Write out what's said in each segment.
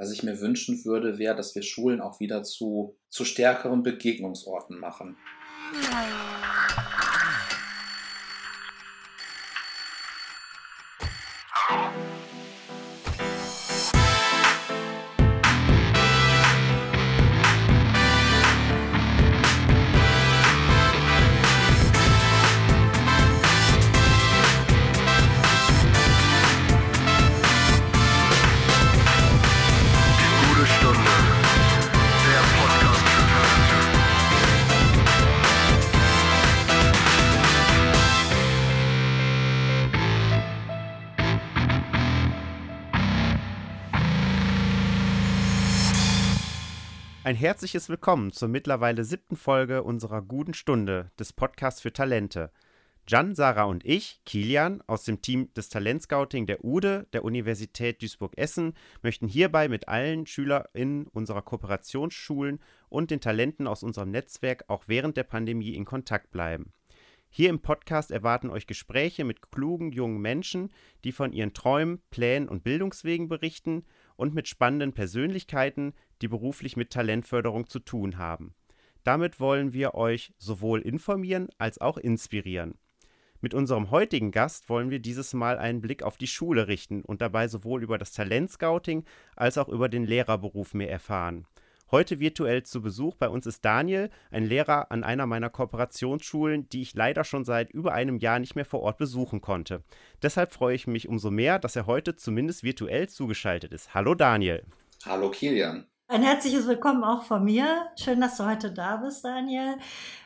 Was ich mir wünschen würde, wäre, dass wir Schulen auch wieder zu, zu stärkeren Begegnungsorten machen. Gute herzliches Willkommen zur mittlerweile siebten Folge unserer Guten Stunde des Podcasts für Talente. Jan, Sarah und ich, Kilian, aus dem Team des Talentscouting der UDE der Universität Duisburg-Essen, möchten hierbei mit allen SchülerInnen unserer Kooperationsschulen und den Talenten aus unserem Netzwerk auch während der Pandemie in Kontakt bleiben. Hier im Podcast erwarten euch Gespräche mit klugen jungen Menschen, die von ihren Träumen, Plänen und Bildungswegen berichten und mit spannenden Persönlichkeiten, die beruflich mit Talentförderung zu tun haben. Damit wollen wir euch sowohl informieren als auch inspirieren. Mit unserem heutigen Gast wollen wir dieses Mal einen Blick auf die Schule richten und dabei sowohl über das Talentscouting als auch über den Lehrerberuf mehr erfahren. Heute virtuell zu Besuch bei uns ist Daniel, ein Lehrer an einer meiner Kooperationsschulen, die ich leider schon seit über einem Jahr nicht mehr vor Ort besuchen konnte. Deshalb freue ich mich umso mehr, dass er heute zumindest virtuell zugeschaltet ist. Hallo Daniel. Hallo Kilian. Ein herzliches Willkommen auch von mir. Schön, dass du heute da bist, Daniel.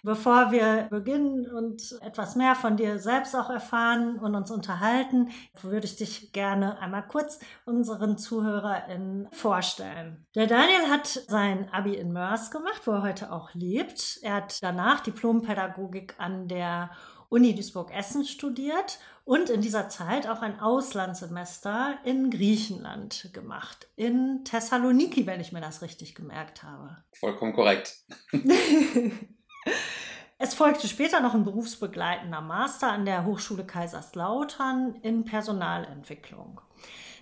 Bevor wir beginnen und etwas mehr von dir selbst auch erfahren und uns unterhalten, würde ich dich gerne einmal kurz unseren ZuhörerInnen vorstellen. Der Daniel hat sein Abi in Mörs gemacht, wo er heute auch lebt. Er hat danach Diplompädagogik an der Uni Duisburg-Essen studiert und in dieser Zeit auch ein Auslandssemester in Griechenland gemacht. In Thessaloniki, wenn ich mir das richtig gemerkt habe. Vollkommen korrekt. Es folgte später noch ein berufsbegleitender Master an der Hochschule Kaiserslautern in Personalentwicklung.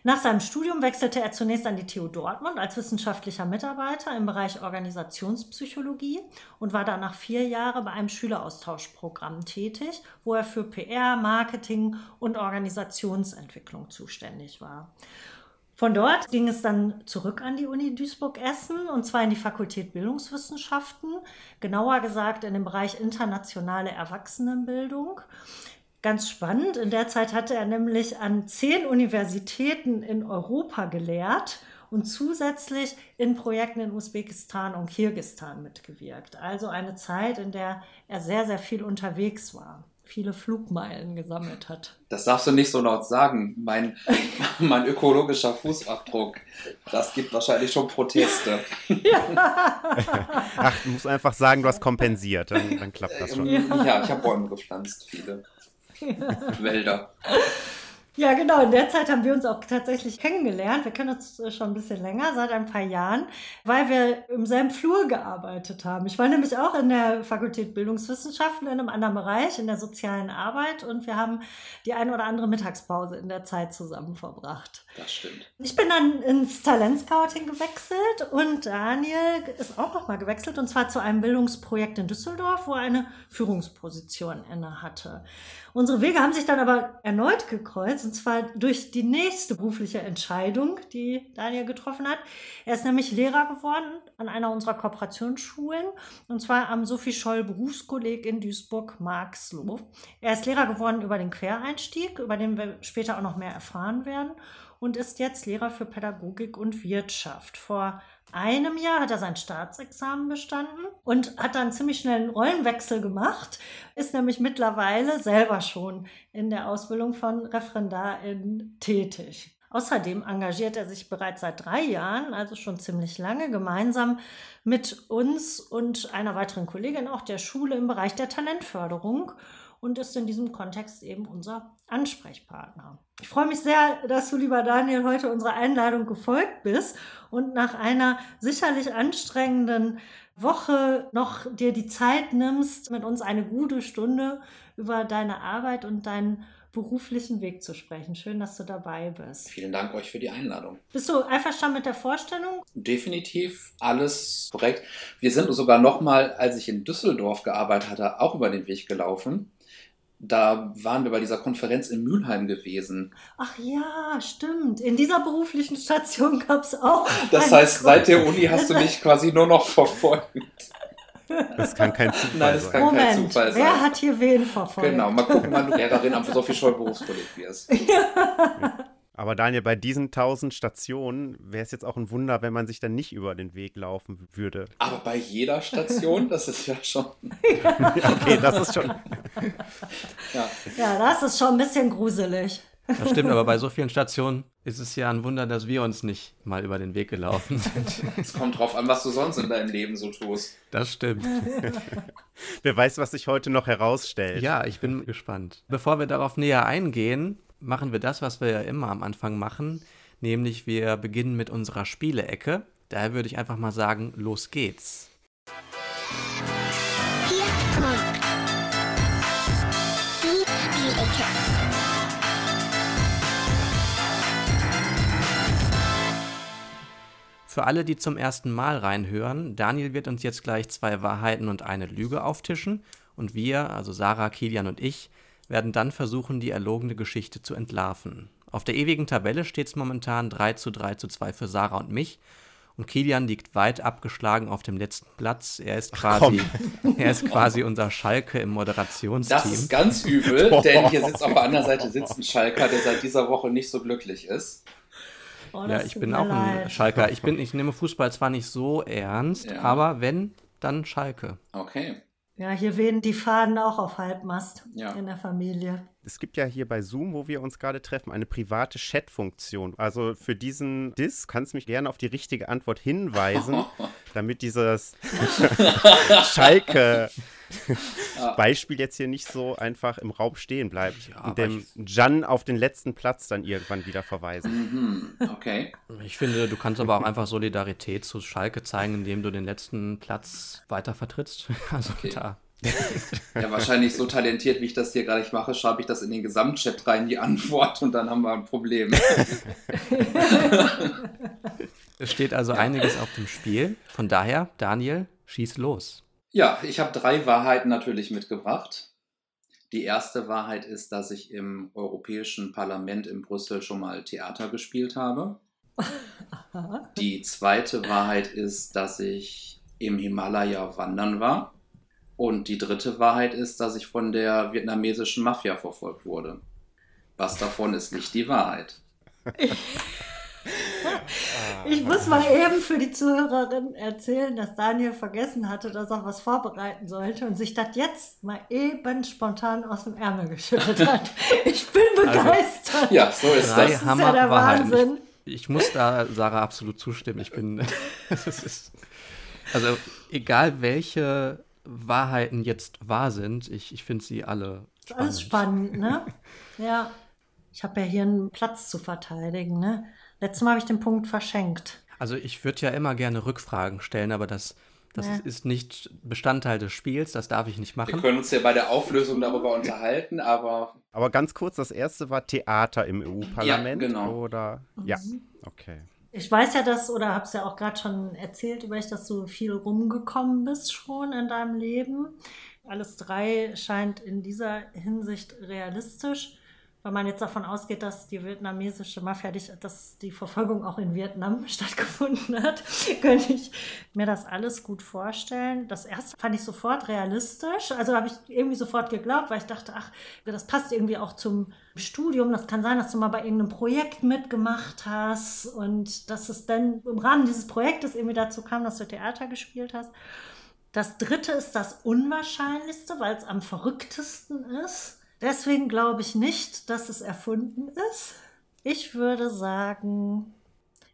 Nach seinem Studium wechselte er zunächst an die TU Dortmund als wissenschaftlicher Mitarbeiter im Bereich Organisationspsychologie und war danach vier Jahre bei einem Schüleraustauschprogramm tätig, wo er für PR, Marketing und Organisationsentwicklung zuständig war. Von dort ging es dann zurück an die Uni Duisburg-Essen und zwar in die Fakultät Bildungswissenschaften, genauer gesagt in den Bereich internationale Erwachsenenbildung. Ganz spannend, in der Zeit hatte er nämlich an zehn Universitäten in Europa gelehrt und zusätzlich in Projekten in Usbekistan und Kirgistan mitgewirkt. Also eine Zeit, in der er sehr, sehr viel unterwegs war, viele Flugmeilen gesammelt hat. Das darfst du nicht so laut sagen. Mein, mein ökologischer Fußabdruck, das gibt wahrscheinlich schon Proteste. Ach, du musst einfach sagen, du hast kompensiert, dann, dann klappt das schon. Ähm, Ja, ich habe Bäume gepflanzt, viele. Wälder. Ja, genau. In der Zeit haben wir uns auch tatsächlich kennengelernt. Wir kennen uns schon ein bisschen länger, seit ein paar Jahren, weil wir im selben Flur gearbeitet haben. Ich war nämlich auch in der Fakultät Bildungswissenschaften in einem anderen Bereich, in der sozialen Arbeit und wir haben die eine oder andere Mittagspause in der Zeit zusammen verbracht. Das stimmt. Ich bin dann ins Talentscouting gewechselt und Daniel ist auch nochmal gewechselt und zwar zu einem Bildungsprojekt in Düsseldorf, wo er eine Führungsposition inne hatte. Unsere Wege haben sich dann aber erneut gekreuzt und zwar durch die nächste berufliche Entscheidung, die Daniel getroffen hat. Er ist nämlich Lehrer geworden an einer unserer Kooperationsschulen und zwar am Sophie Scholl Berufskolleg in Duisburg-Marxloh. Er ist Lehrer geworden über den Quereinstieg, über den wir später auch noch mehr erfahren werden und ist jetzt Lehrer für Pädagogik und Wirtschaft. Vor einem Jahr hat er sein Staatsexamen bestanden und hat dann ziemlich schnell einen Rollenwechsel gemacht, ist nämlich mittlerweile selber schon in der Ausbildung von Referendarin tätig. Außerdem engagiert er sich bereits seit drei Jahren, also schon ziemlich lange, gemeinsam mit uns und einer weiteren Kollegin auch der Schule im Bereich der Talentförderung und ist in diesem Kontext eben unser Ansprechpartner. Ich freue mich sehr, dass du, lieber Daniel, heute unserer Einladung gefolgt bist und nach einer sicherlich anstrengenden Woche noch dir die Zeit nimmst, mit uns eine gute Stunde über deine Arbeit und deinen beruflichen Weg zu sprechen. Schön, dass du dabei bist. Vielen Dank euch für die Einladung. Bist du einverstanden mit der Vorstellung? Definitiv alles korrekt. Wir sind sogar noch mal, als ich in Düsseldorf gearbeitet hatte, auch über den Weg gelaufen. Da waren wir bei dieser Konferenz in Mülheim gewesen. Ach ja, stimmt. In dieser beruflichen Station gab es auch. Das heißt, seit der Uni hast du mich quasi nur noch verfolgt. Das kann kein Zufall Nein, das sein. kann- kein Moment, Zufall wer sein. hat hier wen verfolgt? Genau, mal gucken, wann du Lehrerin am Sophie Scholl Berufskolleg wirst. Aber Daniel, bei diesen tausend Stationen wäre es jetzt auch ein Wunder, wenn man sich dann nicht über den Weg laufen würde. Aber bei jeder Station, das ist ja schon. Okay, das ist schon. Ja. Ja, das ist schon ein bisschen gruselig. Das stimmt, aber bei so vielen Stationen ist es ja ein Wunder, dass wir uns nicht mal über den Weg gelaufen sind. Es kommt drauf an, was du sonst in deinem Leben so tust. Das stimmt. Wer weiß, was sich heute noch herausstellt. Ja, ich bin gespannt. Bevor wir darauf näher eingehen, machen wir das, was wir ja immer am Anfang machen, nämlich wir beginnen mit unserer Spielecke. Daher würde ich einfach mal sagen, los geht's. Für alle, die zum ersten Mal reinhören, Daniel wird uns jetzt gleich zwei Wahrheiten und eine Lüge auftischen und wir, also Sarah, Kilian und ich, werden dann versuchen, die erlogene Geschichte zu entlarven. Auf der ewigen Tabelle steht es momentan 3 zu 3 zu 2 für Sarah und mich. Und Kilian liegt weit abgeschlagen auf dem letzten Platz. Er ist quasi, er ist quasi unser Schalke im Das Moderationsteam. ist ganz übel, denn hier sitzt auf der anderen Seite sitzt ein Schalker, der seit dieser Woche nicht so glücklich ist. Oh, Ja, das ich bin auch ein leid. Schalker. Ich, bin, ich nehme Fußball zwar nicht so ernst, Ja. aber wenn, dann Schalke. Okay. Ja, hier wehen die Faden auch auf Halbmast Ja. in der Familie. Es gibt ja hier bei Zoom, wo wir uns gerade treffen, eine private Chat-Funktion. Also für diesen Diss kannst du mich gerne auf die richtige Antwort hinweisen, damit dieses Schalke Beispiel jetzt hier nicht so einfach im Raum stehen bleibt Ja, und dem Jan auf den letzten Platz dann irgendwann wieder verweisen. Mhm. Okay. Ich finde, du kannst aber auch einfach Solidarität zu Schalke zeigen, indem du den letzten Platz weiter vertrittst. Also Okay. da. Ja, wahrscheinlich so talentiert, wie ich das hier gerade mache, schreibe ich das in den Gesamtchat rein, die Antwort, und dann haben wir ein Problem. Es steht also einiges auf dem Spiel. Von daher, Daniel, schieß los. Ja, ich habe drei Wahrheiten natürlich mitgebracht. Die erste Wahrheit ist, dass ich im Europäischen Parlament in Brüssel schon mal Theater gespielt habe. Die zweite Wahrheit ist, dass ich im Himalaya wandern war. Und die dritte Wahrheit ist, dass ich von der vietnamesischen Mafia verfolgt wurde. Was davon ist nicht die Wahrheit? Ich muss mal eben für die Zuhörerin erzählen, dass Daniel vergessen hatte, dass er was vorbereiten sollte und sich das jetzt mal eben spontan aus dem Ärmel geschüttelt hat. Ich bin begeistert. Ja, so ist Drei das. das ist ja Hammer der. Wahnsinn. Ich muss da Sarah absolut zustimmen. Ich bin. ist, also, egal welche Wahrheiten jetzt wahr sind, ich, ich finde sie alle Ist alles spannend, ne? Ja. Ich habe ja hier einen Platz zu verteidigen, ne? Letztes Mal habe ich den Punkt verschenkt. Also ich würde ja immer gerne Rückfragen stellen, aber das, das Ja. ist, nicht Bestandteil des Spiels, das darf ich nicht Wir machen. können uns ja bei der Auflösung darüber unterhalten, aber Aber ganz kurz, das erste war Theater im EU-Parlament. Ja, genau. Oder ja, okay. Ich weiß ja, dass, oder habe es ja auch gerade schon erzählt, über ich, dass du viel rumgekommen bist schon in deinem Leben. Alles drei scheint in dieser Hinsicht realistisch. Wenn man jetzt davon ausgeht, dass die vietnamesische Mafia, dass die Verfolgung auch in Vietnam stattgefunden hat, könnte ich mir das alles gut vorstellen. Das erste fand ich sofort realistisch. Also habe ich irgendwie sofort geglaubt, weil ich dachte, ach, das passt irgendwie auch zum Studium. Das kann sein, dass du mal bei irgendeinem Projekt mitgemacht hast und dass es dann im Rahmen dieses Projektes irgendwie dazu kam, dass du Theater gespielt hast. Das dritte ist das Unwahrscheinlichste, weil es am verrücktesten ist. Deswegen glaube ich nicht, dass es erfunden ist. Ich würde sagen,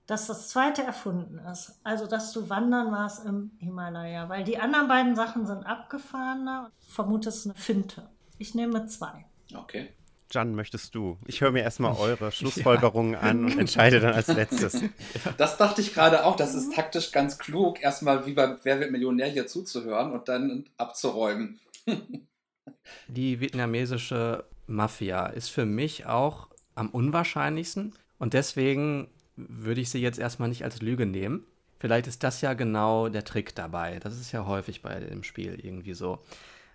dass das zweite erfunden ist. Also, dass du wandern warst im Himalaya. Weil die anderen beiden Sachen sind abgefahrener. Ich vermute, es ist eine Finte. Ich nehme zwei. okay. Jan, möchtest du? Ich höre mir erstmal eure Schlussfolgerungen an und entscheide dann als letztes. Das dachte ich gerade auch. Das ist taktisch ganz klug, erstmal wie beim Wer wird Millionär hier zuzuhören und dann abzuräumen. Die vietnamesische Mafia ist für mich auch am unwahrscheinlichsten. Und deswegen würde ich sie jetzt erstmal nicht als Lüge nehmen. Vielleicht ist das ja genau der Trick dabei. Das ist ja häufig bei dem Spiel irgendwie so.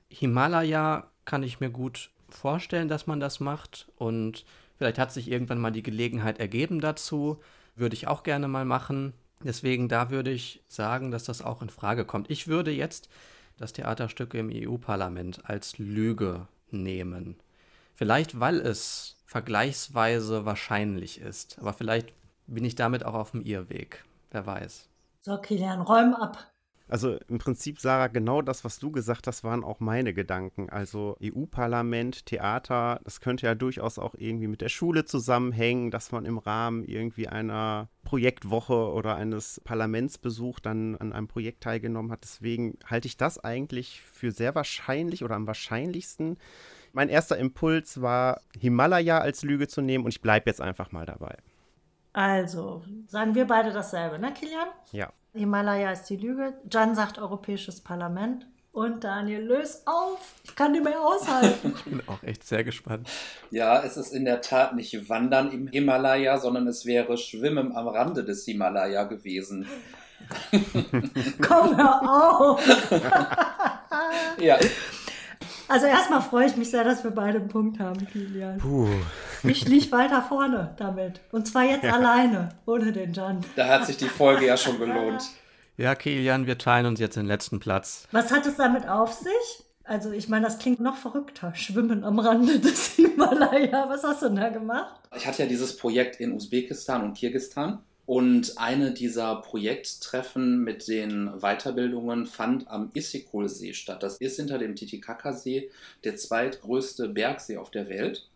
Himalaya kann ich mir gut vorstellen, dass man das macht. Und vielleicht hat sich irgendwann mal die Gelegenheit ergeben dazu. Würde ich auch gerne mal machen. Deswegen da würde ich sagen, dass das auch in Frage kommt. Ich würde jetzt das Theaterstück im EU-Parlament als Lüge nehmen. Vielleicht, weil es vergleichsweise wahrscheinlich ist. Aber vielleicht bin ich damit auch auf dem Irrweg. Wer weiß. So, Kilian, räum ab. Also im Prinzip, Sarah, genau das, was du gesagt hast, waren auch meine Gedanken. Also EU-Parlament, Theater, das könnte ja durchaus auch irgendwie mit der Schule zusammenhängen, dass man im Rahmen irgendwie einer Projektwoche oder eines Parlamentsbesuchs dann an einem Projekt teilgenommen hat. Deswegen halte ich das eigentlich für sehr wahrscheinlich oder am wahrscheinlichsten. Mein erster Impuls war, Himalaya als Lüge zu nehmen und ich bleibe jetzt einfach mal dabei. Also, sagen wir beide dasselbe, ne, Kilian? Ja. Himalaya ist die Lüge. Jan sagt Europäisches Parlament. Und Daniel, löst auf. Ich kann nicht mehr aushalten. Ich bin auch echt sehr gespannt. Ja, es ist in der Tat nicht Wandern im Himalaya, sondern es wäre Schwimmen am Rande des Himalaya gewesen. Komm, hör auf. Ja, Also erstmal freue ich mich sehr, dass wir beide einen Punkt haben, Kilian. Puh. Ich liege weiter vorne damit. Und zwar jetzt alleine, ohne den Jan. da hat sich die Folge ja schon gelohnt. Ja, Kilian, wir teilen uns jetzt den letzten Platz. Was hat es damit auf sich? Also ich meine, das klingt noch verrückter. Schwimmen am Rande des Himalaya. Was hast du denn da gemacht? Ich hatte ja dieses Projekt in Usbekistan und Kirgistan. Und eine dieser Projekttreffen mit den Weiterbildungen fand am Issyk-Kul-See statt. Das ist hinter dem Titicacasee der zweitgrößte Bergsee auf der Welt.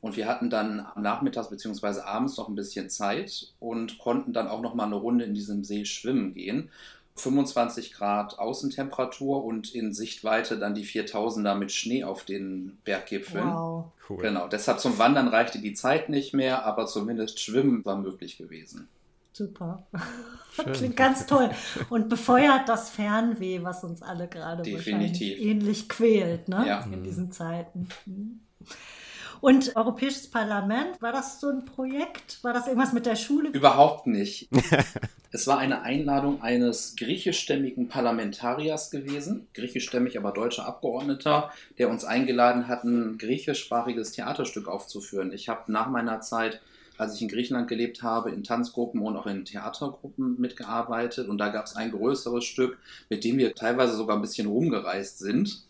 Und wir hatten dann nachmittags bzw. abends noch ein bisschen Zeit und konnten dann auch noch mal eine Runde in diesem See schwimmen gehen. 25 Grad Außentemperatur und in Sichtweite dann die 4000er mit Schnee auf den Berggipfeln. Wow. Cool. Genau, deshalb zum Wandern reichte die Zeit nicht mehr, aber zumindest Schwimmen war möglich gewesen. Super. Schön. Klingt ganz toll. Und befeuert das Fernweh, was uns alle gerade Definitiv. wahrscheinlich ähnlich quält, ne? Ja. In diesen Zeiten. Mhm. Und Europäisches Parlament, war das so ein Projekt? War das irgendwas mit der Schule? Überhaupt nicht. es war eine Einladung eines griechischstämmigen Parlamentariers gewesen, griechischstämmig, aber deutscher Abgeordneter, der uns eingeladen hat, ein griechischsprachiges Theaterstück aufzuführen. Ich habe nach meiner Zeit, als ich in Griechenland gelebt habe, in Tanzgruppen und auch in Theatergruppen mitgearbeitet. Und da gab es ein größeres Stück, mit dem wir teilweise sogar ein bisschen rumgereist sind.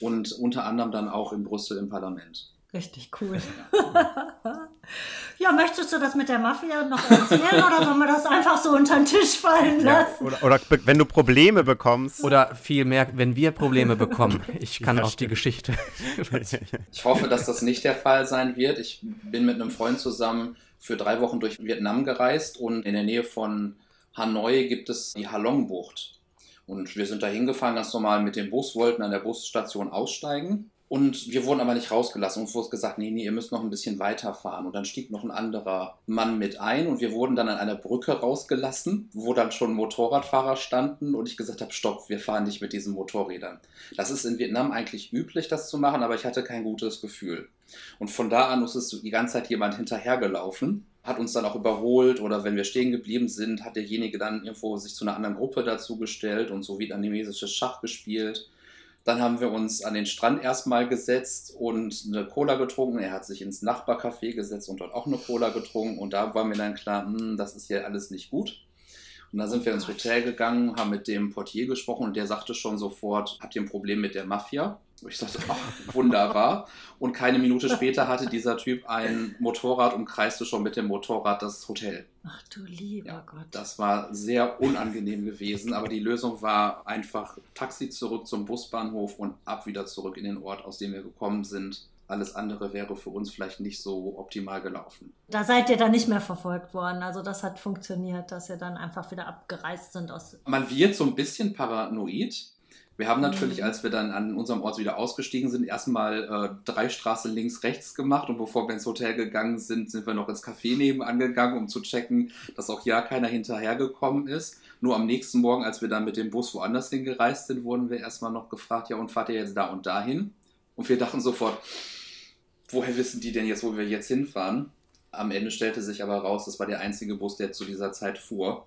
Und unter anderem dann auch in Brüssel im Parlament. Richtig cool. ja, möchtest du das mit der Mafia noch erzählen oder sollen wir das einfach so unter den Tisch fallen Ja, lassen? oder, oder be- wenn du Probleme bekommst. Oder vielmehr, wenn wir Probleme bekommen. Ich kann Ja, auch die. Geschichte. Ich hoffe, dass das nicht der Fall sein wird. Ich bin mit einem Freund zusammen für drei Wochen durch Vietnam gereist und in der Nähe von Hanoi gibt es die Halong-Bucht. Und wir sind da hingefahren, ganz normal mit dem Bus, wollten an der Busstation aussteigen. Und wir wurden aber nicht rausgelassen. Uns wurde gesagt, nee, nee, ihr müsst noch ein bisschen weiterfahren. Und dann stieg noch ein anderer Mann mit ein und wir wurden dann an einer Brücke rausgelassen, wo dann schon Motorradfahrer standen und ich gesagt habe, stopp, wir fahren nicht mit diesen Motorrädern. Das ist in Vietnam eigentlich üblich, das zu machen, aber ich hatte kein gutes Gefühl. Und von da an ist es die ganze Zeit jemand hinterhergelaufen, hat uns dann auch überholt oder wenn wir stehen geblieben sind, hat derjenige dann irgendwo sich zu einer anderen Gruppe dazugestellt und so vietnamesisches Schach gespielt. Dann haben wir uns an den Strand erstmal gesetzt und eine Cola getrunken. Er hat sich ins Nachbarcafé gesetzt und dort auch eine Cola getrunken. Und da war mir dann klar, hm, das ist hier alles nicht gut. Und dann sind wir ins Hotel gegangen, haben mit dem Portier gesprochen und der sagte schon sofort, habt ihr ein Problem mit der Mafia? Ich sagte, ach, wunderbar. Und keine Minute später hatte dieser Typ ein Motorrad und kreiste schon mit dem Motorrad das Hotel. Ach du lieber Ja, Gott. Das war sehr unangenehm gewesen, aber die Lösung war einfach Taxi zurück zum Busbahnhof und ab wieder zurück in den Ort, aus dem wir gekommen sind. Alles andere wäre für uns vielleicht nicht so optimal gelaufen. Da seid ihr dann nicht mehr verfolgt worden. Also das hat funktioniert, dass ihr dann einfach wieder abgereist sind aus. Man wird so ein bisschen paranoid. Wir haben natürlich, Mhm. als wir dann an unserem Ort wieder ausgestiegen sind, erstmal äh, drei Straßen links, rechts gemacht und bevor wir ins Hotel gegangen sind, sind wir noch ins Café nebenan gegangen, um zu checken, dass auch ja keiner hinterhergekommen ist. Nur am nächsten Morgen, als wir dann mit dem Bus woanders hingereist sind, wurden wir erstmal noch gefragt, ja und fahrt ihr jetzt da und dahin? Und wir dachten sofort, woher wissen die denn jetzt, wo wir jetzt hinfahren? Am Ende stellte sich aber raus, das war der einzige Bus, der zu dieser Zeit fuhr.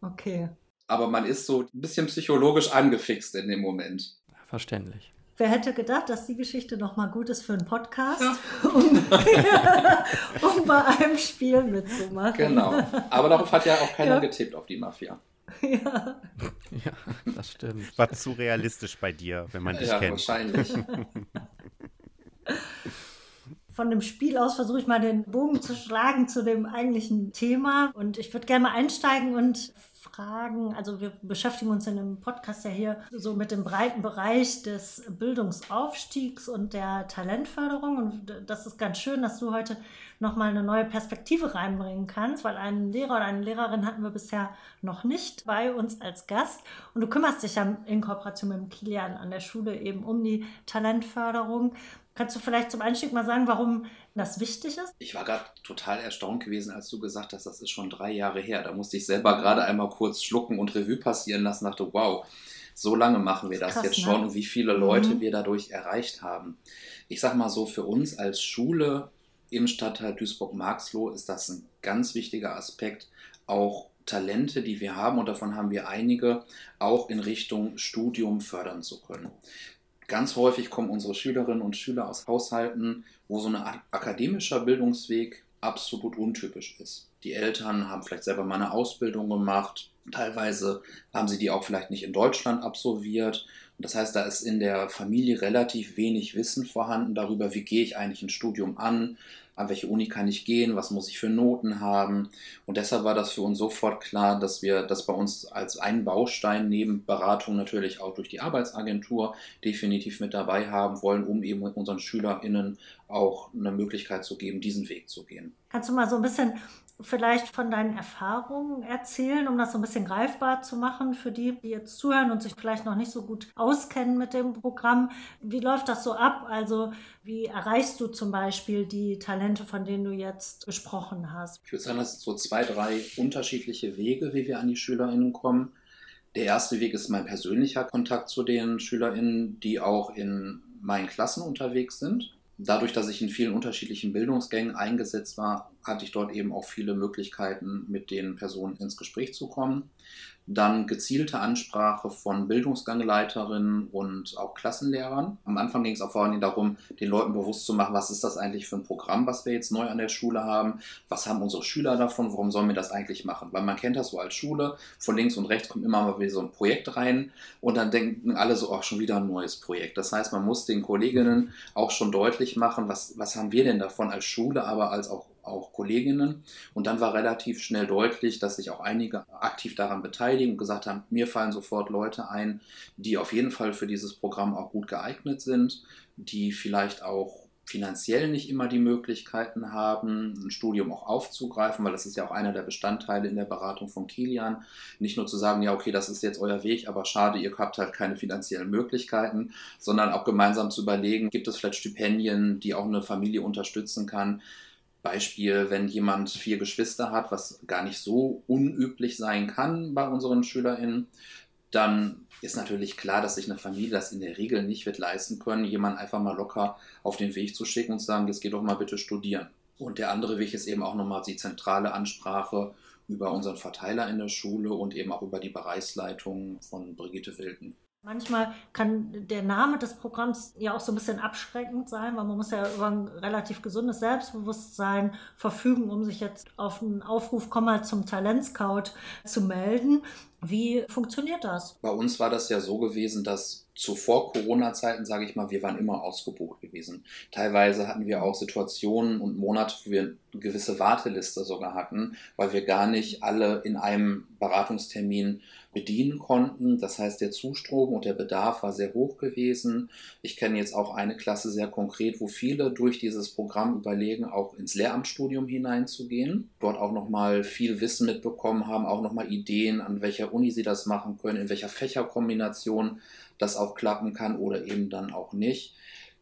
Okay. Aber man ist so ein bisschen psychologisch angefixt in dem Moment. Verständlich. Wer hätte gedacht, dass die Geschichte nochmal gut ist für einen Podcast, Ja. um, um bei einem Spiel mitzumachen? Genau. Aber darauf hat ja auch keiner Ja. getippt auf die Mafia. Ja. Ja, das stimmt. War zu realistisch bei dir, wenn man dich Ja, kennt. wahrscheinlich. Von dem Spiel aus versuche ich mal den Bogen zu schlagen zu dem eigentlichen Thema. Und ich würde gerne mal einsteigen und fragen, also wir beschäftigen uns in dem Podcast ja hier so mit dem breiten Bereich des Bildungsaufstiegs und der Talentförderung. Und das ist ganz schön, dass du heute nochmal eine neue Perspektive reinbringen kannst, weil einen Lehrer oder eine Lehrerin hatten wir bisher noch nicht bei uns als Gast. Und du kümmerst dich ja in Kooperation mit dem Kilian an der Schule eben um die Talentförderung. Kannst du vielleicht zum Einstieg mal sagen, warum das wichtig ist? Ich war gerade total erstaunt gewesen, als du gesagt hast, das ist schon drei Jahre her. Da musste ich selber gerade einmal kurz schlucken und Revue passieren lassen. Dachte, wow, so lange machen wir das Krass, jetzt ne? schon und wie viele Leute Mhm. wir dadurch erreicht haben. Ich sag mal so, für uns als Schule im Stadtteil Duisburg-Marxloh ist das ein ganz wichtiger Aspekt, auch Talente, die wir haben, und davon haben wir einige, auch in Richtung Studium fördern zu können. Ganz häufig kommen unsere Schülerinnen und Schüler aus Haushalten, wo so ein akademischer Bildungsweg absolut untypisch ist. Die Eltern haben vielleicht selber mal eine Ausbildung gemacht, teilweise haben sie die auch vielleicht nicht in Deutschland absolviert. Das heißt, da ist in der Familie relativ wenig Wissen vorhanden darüber, wie gehe ich eigentlich ein Studium an, an welche Uni kann ich gehen, was muss ich für Noten haben. Und deshalb war das für uns sofort klar, dass wir das bei uns als einen Baustein neben Beratung natürlich auch durch die Arbeitsagentur definitiv mit dabei haben wollen, um eben unseren SchülerInnen auch eine Möglichkeit zu geben, diesen Weg zu gehen. Kannst du mal so ein bisschen vielleicht von deinen Erfahrungen erzählen, um das so ein bisschen greifbar zu machen für die, die jetzt zuhören und sich vielleicht noch nicht so gut auskennen mit dem Programm? Wie läuft das so ab? Also wie erreichst du zum Beispiel die Talente, von denen du jetzt gesprochen hast? Ich würde sagen, das sind so zwei, drei unterschiedliche Wege, wie wir an die SchülerInnen kommen. Der erste Weg ist mein persönlicher Kontakt zu den SchülerInnen, die auch in meinen Klassen unterwegs sind. Dadurch, dass ich in vielen unterschiedlichen Bildungsgängen eingesetzt war, hatte ich dort eben auch viele Möglichkeiten, mit den Personen ins Gespräch zu kommen. Dann gezielte Ansprache von Bildungsgangleiterinnen und auch Klassenlehrern. Am Anfang ging es auch vor allem darum, den Leuten bewusst zu machen, was ist das eigentlich für ein Programm, was wir jetzt neu an der Schule haben, was haben unsere Schüler davon, warum sollen wir das eigentlich machen? Weil man kennt das so als Schule, von links und rechts kommt immer mal wieder so ein Projekt rein und dann denken alle so, ach, schon wieder ein neues Projekt. Das heißt, man muss den Kolleginnen auch schon deutlich machen, was, was haben wir denn davon als Schule, aber als auch auch Kolleginnen. Und dann war relativ schnell deutlich, dass sich auch einige aktiv daran beteiligen und gesagt haben, mir fallen sofort Leute ein, die auf jeden Fall für dieses Programm auch gut geeignet sind, die vielleicht auch finanziell nicht immer die Möglichkeiten haben, ein Studium auch aufzugreifen, weil das ist ja auch einer der Bestandteile in der Beratung von Kilian. Nicht nur zu sagen, ja, okay, das ist jetzt euer Weg, aber schade, ihr habt halt keine finanziellen Möglichkeiten, sondern auch gemeinsam zu überlegen, gibt es vielleicht Stipendien, die auch eine Familie unterstützen kann, Beispiel, wenn jemand vier Geschwister hat, was gar nicht so unüblich sein kann bei unseren SchülerInnen, dann ist natürlich klar, dass sich eine Familie das in der Regel nicht wird leisten können, jemanden einfach mal locker auf den Weg zu schicken und zu sagen, jetzt geh doch mal bitte studieren. Und der andere Weg ist eben auch nochmal die zentrale Ansprache über unseren Verteiler in der Schule und eben auch über die Bereichsleitung von Brigitte Wilken. Manchmal kann der Name des Programms ja auch so ein bisschen abschreckend sein, weil man muss ja über ein relativ gesundes Selbstbewusstsein verfügen, um sich jetzt auf einen Aufruf komm mal zum Talentscout zu melden. Wie funktioniert das? Bei uns war das ja so gewesen, dass zuvor Corona-Zeiten, sage ich mal, wir waren immer ausgebucht gewesen. Teilweise hatten wir auch Situationen und Monate, wo wir eine gewisse Warteliste sogar hatten, weil wir gar nicht alle in einem Beratungstermin bedienen konnten. Das heißt, der Zustrom und der Bedarf war sehr hoch gewesen. Ich kenne jetzt auch eine Klasse sehr konkret, wo viele durch dieses Programm überlegen, auch ins Lehramtsstudium hineinzugehen. Dort auch nochmal viel Wissen mitbekommen haben, auch nochmal Ideen, an welcher Uni sie das machen können, in welcher Fächerkombination das auch klappen kann oder eben dann auch nicht.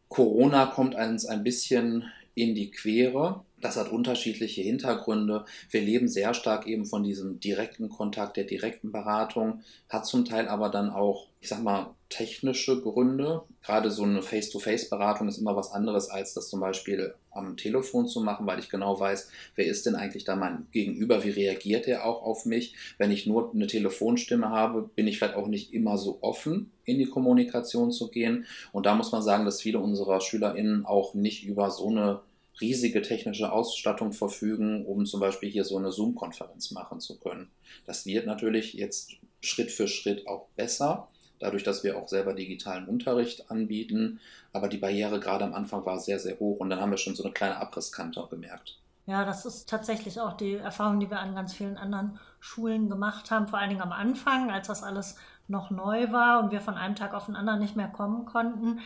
Corona kommt uns ein bisschen in die Quere. Das hat unterschiedliche Hintergründe. Wir leben sehr stark eben von diesem direkten Kontakt, der direkten Beratung, hat zum Teil aber dann auch, ich sag mal, technische Gründe. Gerade so eine Face-to-Face-Beratung ist immer was anderes, als das zum Beispiel am Telefon zu machen, weil ich genau weiß, wer ist denn eigentlich da mein Gegenüber, wie reagiert er auch auf mich. Wenn ich nur eine Telefonstimme habe, bin ich vielleicht auch nicht immer so offen, in die Kommunikation zu gehen. Und da muss man sagen, dass viele unserer SchülerInnen auch nicht über so eine riesige technische Ausstattung verfügen, um zum Beispiel hier so eine Zoom-Konferenz machen zu können. Das wird natürlich jetzt Schritt für Schritt auch besser, dadurch, dass wir auch selber digitalen Unterricht anbieten. Aber die Barriere gerade am Anfang war sehr, sehr hoch und dann haben wir schon so eine kleine Abrisskante gemerkt. Ja, das ist tatsächlich auch die Erfahrung, die wir an ganz vielen anderen Schulen gemacht haben, vor allen Dingen am Anfang, als das alles noch neu war und wir von einem Tag auf den anderen nicht mehr kommen konnten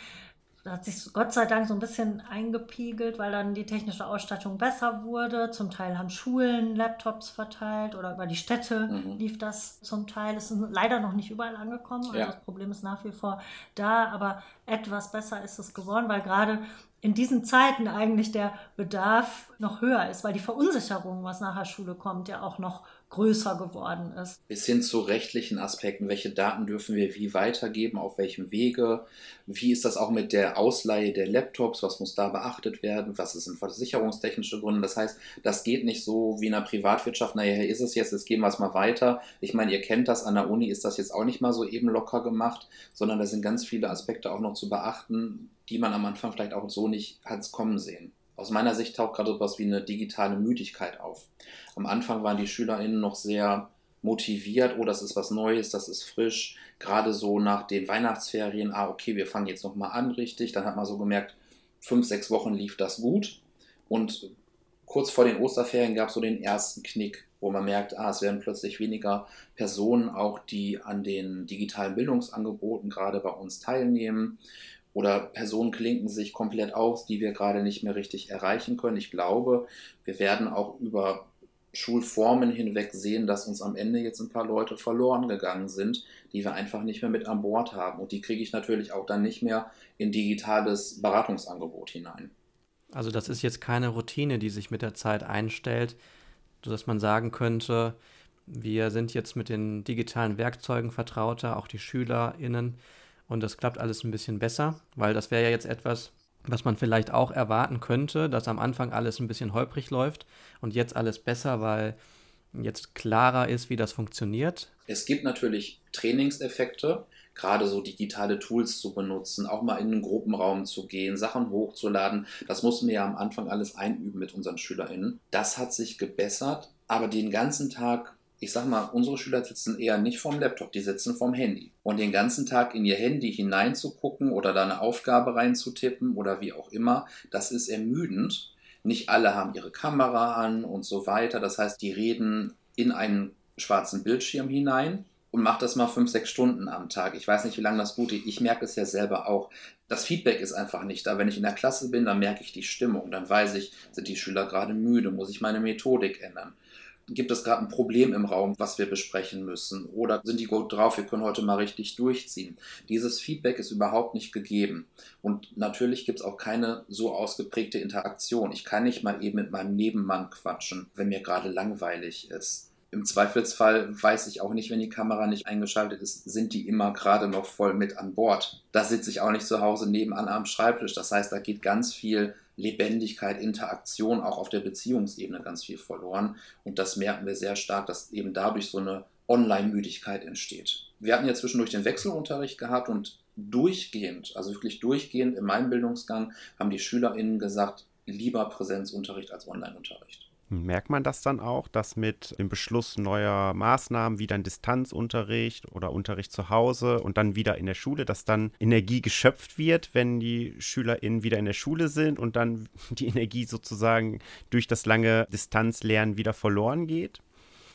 hat sich Gott sei Dank so ein bisschen eingepiegelt, weil dann die technische Ausstattung besser wurde. Zum Teil haben Schulen Laptops verteilt oder über die Städte mhm. lief das zum Teil. Es ist leider noch nicht überall angekommen. Also ja. das Problem ist nach wie vor da, aber etwas besser ist es geworden, weil gerade in diesen Zeiten eigentlich der Bedarf noch höher ist, weil die Verunsicherung, was nach der Schule kommt, ja auch noch größer geworden ist. Bis hin zu rechtlichen Aspekten. Welche Daten dürfen wir wie weitergeben, auf welchem Wege? Wie ist das auch mit der Ausleihe der Laptops? Was muss da beachtet werden? Was sind versicherungstechnische Gründe? Das heißt, das geht nicht so wie in der Privatwirtschaft. Naja, ist es jetzt, jetzt gehen wir es mal weiter. Ich meine, ihr kennt das, an der Uni ist das jetzt auch nicht mal so eben locker gemacht, sondern da sind ganz viele Aspekte auch noch zu beachten, die man am Anfang vielleicht auch so nicht hat kommen sehen. Aus meiner Sicht taucht gerade sowas wie eine digitale Müdigkeit auf. Am Anfang waren die SchülerInnen noch sehr motiviert, oh, das ist was Neues, das ist frisch. Gerade so nach den Weihnachtsferien, ah, okay, wir fangen jetzt nochmal an, richtig. Dann hat man so gemerkt, fünf, sechs Wochen lief das gut. Und kurz vor den Osterferien gab es so den ersten Knick, wo man merkt, ah, es werden plötzlich weniger Personen auch, die an den digitalen Bildungsangeboten gerade bei uns teilnehmen oder Personen klinken sich komplett aus, die wir gerade nicht mehr richtig erreichen können. Ich glaube, wir werden auch über Schulformen hinweg sehen, dass uns am Ende jetzt ein paar Leute verloren gegangen sind, die wir einfach nicht mehr mit an Bord haben. Und die kriege ich natürlich auch dann nicht mehr in digitales Beratungsangebot hinein. Also das ist jetzt keine Routine, die sich mit der Zeit einstellt, sodass man sagen könnte, wir sind jetzt mit den digitalen Werkzeugen vertrauter, auch die SchülerInnen und das klappt alles ein bisschen besser, weil das wäre ja jetzt etwas, was man vielleicht auch erwarten könnte, dass am Anfang alles ein bisschen holprig läuft und jetzt alles besser, weil jetzt klarer ist, wie das funktioniert. Es gibt natürlich Trainingseffekte, gerade so digitale Tools zu benutzen, auch mal in einen Gruppenraum zu gehen, Sachen hochzuladen. Das mussten wir ja am Anfang alles einüben mit unseren SchülerInnen. Das hat sich gebessert, aber den ganzen Tag ich sag mal, unsere Schüler sitzen eher nicht vorm Laptop, die sitzen vorm Handy. Und den ganzen Tag in ihr Handy hineinzugucken oder da eine Aufgabe reinzutippen oder wie auch immer, das ist ermüdend. Nicht alle haben ihre Kamera an und so weiter. Das heißt, die reden in einen schwarzen Bildschirm hinein und macht das mal fünf, sechs Stunden am Tag. Ich weiß nicht, wie lange das gut ist. Ich merke es ja selber auch. Das Feedback ist einfach nicht da. Wenn ich in der Klasse bin, dann merke ich die Stimmung. Dann weiß ich, sind die Schüler gerade müde, muss ich meine Methodik ändern gibt es gerade ein Problem im Raum, was wir besprechen müssen? Oder sind die gut drauf, wir können heute mal richtig durchziehen? Dieses Feedback ist überhaupt nicht gegeben. Und natürlich gibt es auch keine so ausgeprägte Interaktion. Ich kann nicht mal eben mit meinem Nebenmann quatschen, wenn mir gerade langweilig ist. Im Zweifelsfall weiß ich auch nicht, wenn die Kamera nicht eingeschaltet ist, sind die immer gerade noch voll mit an Bord. Da sitze ich auch nicht zu Hause nebenan am Schreibtisch. Das heißt, da geht ganz viel Lebendigkeit, Interaktion auch auf der Beziehungsebene ganz viel verloren. Und das merken wir sehr stark, dass eben dadurch so eine Online-Müdigkeit entsteht. Wir hatten ja zwischendurch den Wechselunterricht gehabt und durchgehend, also wirklich durchgehend in meinem Bildungsgang, haben die SchülerInnen gesagt, lieber Präsenzunterricht als Online-Unterricht. Merkt man das dann auch, dass mit dem Beschluss neuer Maßnahmen wie dann Distanzunterricht oder Unterricht zu Hause und dann wieder in der Schule, dass dann Energie geschöpft wird, wenn die SchülerInnen wieder in der Schule sind und dann die Energie sozusagen durch das lange Distanzlernen wieder verloren geht?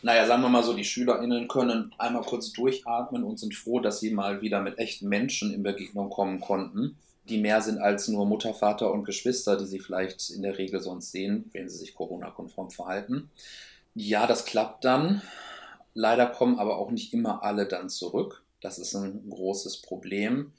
Naja, sagen wir mal so, die SchülerInnen können einmal kurz durchatmen und sind froh, dass sie mal wieder mit echten Menschen in Begegnung kommen konnten die mehr sind als nur Mutter, Vater und Geschwister, die sie vielleicht in der Regel sonst sehen, wenn sie sich Corona-konform verhalten. Ja, das klappt dann. Leider kommen aber auch nicht immer alle dann zurück. Das ist ein großes Problem.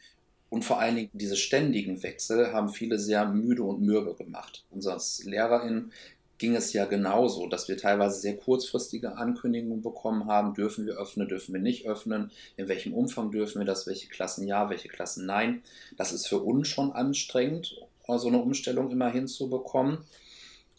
Und vor allen Dingen diese ständigen Wechsel haben viele sehr müde und mürbe gemacht. Unsere LehrerInnen ging es ja genauso, dass wir teilweise sehr kurzfristige Ankündigungen bekommen haben, dürfen wir öffnen, dürfen wir nicht öffnen, in welchem Umfang dürfen wir das, welche Klassen ja, welche Klassen nein. Das ist für uns schon anstrengend, so eine Umstellung immer hinzubekommen.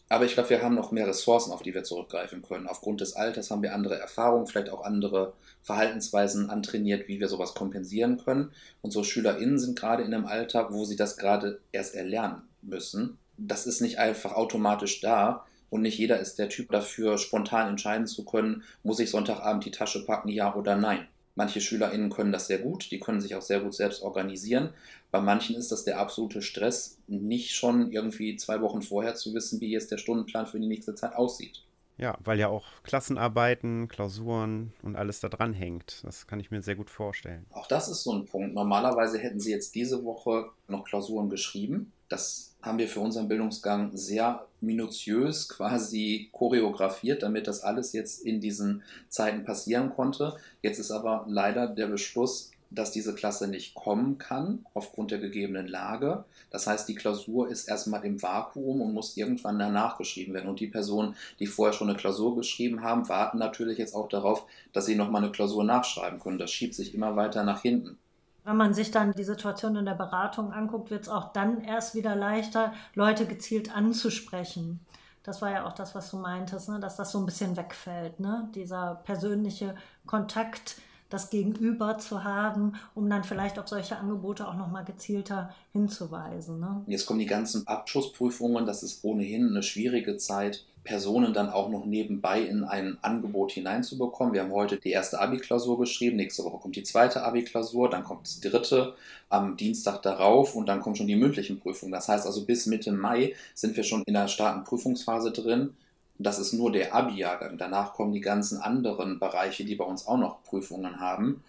Aber ich glaube, wir haben noch mehr Ressourcen, auf die wir zurückgreifen können. Aufgrund des Alters haben wir andere Erfahrungen, vielleicht auch andere Verhaltensweisen antrainiert, wie wir sowas kompensieren können. Unsere SchülerInnen sind gerade in einem Alter, wo sie das gerade erst erlernen müssen. Das ist nicht einfach automatisch da. Und nicht jeder ist der Typ dafür, spontan entscheiden zu können, muss ich Sonntagabend die Tasche packen, ja oder nein. Manche SchülerInnen können das sehr gut, die können sich auch sehr gut selbst organisieren. Bei manchen ist das der absolute Stress, nicht schon irgendwie zwei Wochen vorher zu wissen, wie jetzt der Stundenplan für die nächste Zeit aussieht. Ja, weil ja auch Klassenarbeiten, Klausuren und alles da dran hängt. Das kann ich mir sehr gut vorstellen. Auch das ist so ein Punkt. Normalerweise hätten sie jetzt diese Woche noch Klausuren geschrieben. Das haben wir für unseren Bildungsgang sehr minutiös quasi choreografiert, damit das alles jetzt in diesen Zeiten passieren konnte. Jetzt ist aber leider der Beschluss, dass diese Klasse nicht kommen kann aufgrund der gegebenen Lage. Das heißt, die Klausur ist erstmal im Vakuum und muss irgendwann danach geschrieben werden. Und die Personen, die vorher schon eine Klausur geschrieben haben, warten natürlich jetzt auch darauf, dass sie nochmal eine Klausur nachschreiben können. Das schiebt sich immer weiter nach hinten. Wenn man sich dann die Situation in der Beratung anguckt, wird es auch dann erst wieder leichter, Leute gezielt anzusprechen. Das war ja auch das, was du meintest, ne? dass das so ein bisschen wegfällt, ne? dieser persönliche Kontakt, das Gegenüber zu haben, um dann vielleicht auf solche Angebote auch nochmal gezielter hinzuweisen. Ne? Jetzt kommen die ganzen Abschlussprüfungen, das ist ohnehin eine schwierige Zeit. Personen dann auch noch nebenbei in ein Angebot hineinzubekommen. Wir haben heute die erste Abi-Klausur geschrieben, nächste Woche kommt die zweite Abi-Klausur, dann kommt die dritte am Dienstag darauf und dann kommen schon die mündlichen Prüfungen. Das heißt also bis Mitte Mai sind wir schon in der starken Prüfungsphase drin. Das ist nur der Abi-Jahrgang. Danach kommen die ganzen anderen Bereiche, die bei uns auch noch Prüfungen haben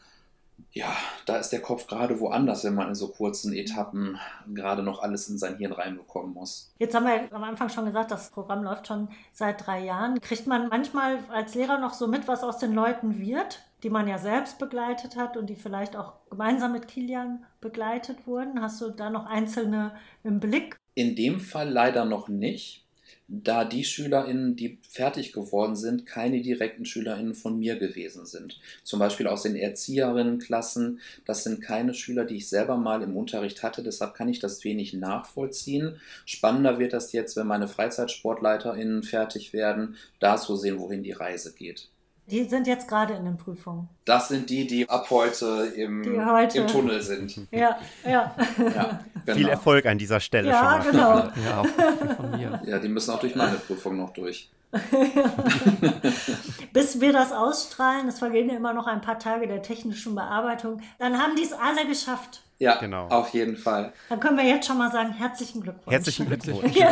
ja, da ist der Kopf gerade woanders, wenn man in so kurzen Etappen gerade noch alles in sein Hirn reinbekommen muss. Jetzt haben wir am Anfang schon gesagt, das Programm läuft schon seit drei Jahren. Kriegt man manchmal als Lehrer noch so mit, was aus den Leuten wird, die man ja selbst begleitet hat und die vielleicht auch gemeinsam mit Kilian begleitet wurden? Hast du da noch einzelne im Blick? In dem Fall leider noch nicht da die SchülerInnen, die fertig geworden sind, keine direkten SchülerInnen von mir gewesen sind. Zum Beispiel aus den Erzieherinnenklassen, das sind keine Schüler, die ich selber mal im Unterricht hatte, deshalb kann ich das wenig nachvollziehen. Spannender wird das jetzt, wenn meine FreizeitsportleiterInnen fertig werden, da zu sehen, wohin die Reise geht. Die sind jetzt gerade in den Prüfungen. Das sind die, die ab heute im, Die heute- im Tunnel sind. Ja, ja. Ja, genau. Viel Erfolg an dieser Stelle Ja, schon mal. genau. Ja, auch von mir. Ja, die müssen auch durch meine Prüfung noch durch. Bis wir das ausstrahlen, es vergehen ja immer noch ein paar Tage der technischen Bearbeitung, dann haben die es alle geschafft. Ja, Genau. auf jeden Fall. Dann können wir jetzt schon mal sagen, herzlichen Glückwunsch. Herzlichen Glückwunsch.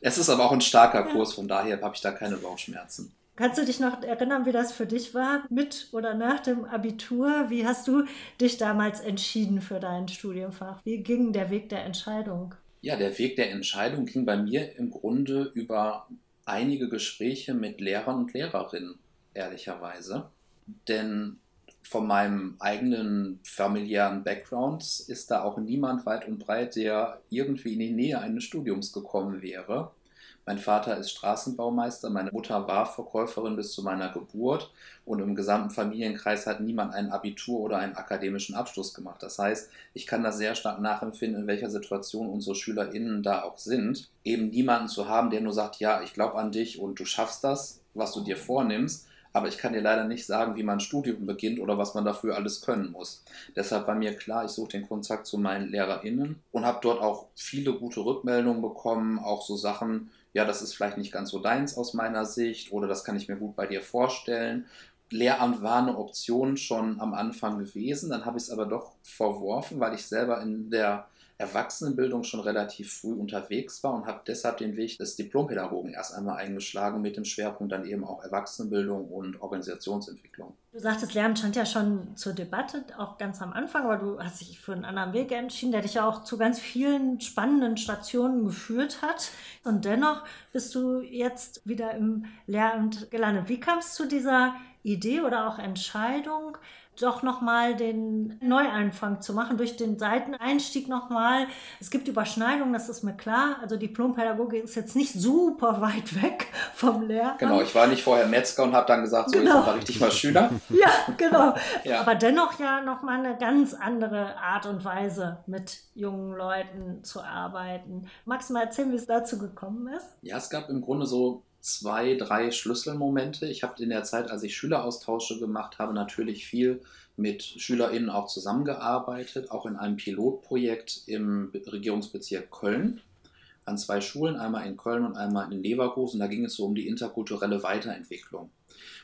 Es ist aber auch ein starker Kurs, von daher habe ich da keine Bauchschmerzen. Kannst du dich noch erinnern, wie das für dich war, mit oder nach dem Abitur? Wie hast du dich damals entschieden für dein Studienfach? Wie ging der Weg der Entscheidung? Ja, der Weg der Entscheidung ging bei mir im Grunde über einige Gespräche mit Lehrern und Lehrerinnen, ehrlicherweise. Denn von meinem eigenen familiären Background ist da auch niemand weit und breit, der irgendwie in die Nähe eines Studiums gekommen wäre. Mein Vater ist Straßenbaumeister, meine Mutter war Verkäuferin bis zu meiner Geburt und im gesamten Familienkreis hat niemand ein Abitur oder einen akademischen Abschluss gemacht. Das heißt, ich kann das sehr stark nachempfinden, in welcher Situation unsere SchülerInnen da auch sind. Eben niemanden zu haben, der nur sagt, ja, ich glaube an dich und du schaffst das, was du dir vornimmst, aber ich kann dir leider nicht sagen, wie man ein Studium beginnt oder was man dafür alles können muss. Deshalb war mir klar, ich suche den Kontakt zu meinen LehrerInnen und habe dort auch viele gute Rückmeldungen bekommen, auch so Sachen, ja, das ist vielleicht nicht ganz so deins aus meiner Sicht oder das kann ich mir gut bei dir vorstellen. Lehramt war eine Option schon am Anfang gewesen, dann habe ich es aber doch verworfen, weil ich selber in der Erwachsenenbildung schon relativ früh unterwegs war und habe deshalb den Weg des Diplompädagogen erst einmal eingeschlagen mit dem Schwerpunkt dann eben auch Erwachsenenbildung und Organisationsentwicklung. Du sagtest, Lernen stand ja schon zur Debatte, auch ganz am Anfang, aber du hast dich für einen anderen Weg entschieden, der dich ja auch zu ganz vielen spannenden Stationen geführt hat. Und dennoch bist du jetzt wieder im Lehramt gelandet. Wie kam es zu dieser Idee oder auch Entscheidung, doch nochmal den Neuanfang zu machen, durch den Seiteneinstieg nochmal. Es gibt Überschneidungen, das ist mir klar. Also Diplompädagogik ist jetzt nicht super weit weg vom Lehramt. Genau, ich war nicht vorher Metzger und habe dann gesagt, so Genau. jetzt aber richtig mal Schüler. Ja, genau. Ja. Aber dennoch ja nochmal eine ganz andere Art und Weise, mit jungen Leuten zu arbeiten. Magst du mal erzählen, wie es dazu gekommen ist? Ja, es gab im Grunde so zwei, drei Schlüsselmomente. Ich habe in der Zeit, als ich Schüleraustausche gemacht habe, natürlich viel mit SchülerInnen auch zusammengearbeitet, auch in einem Pilotprojekt im Be- Regierungsbezirk Köln an zwei Schulen, einmal in Köln und einmal in Leverkusen. Da ging es so um die interkulturelle Weiterentwicklung.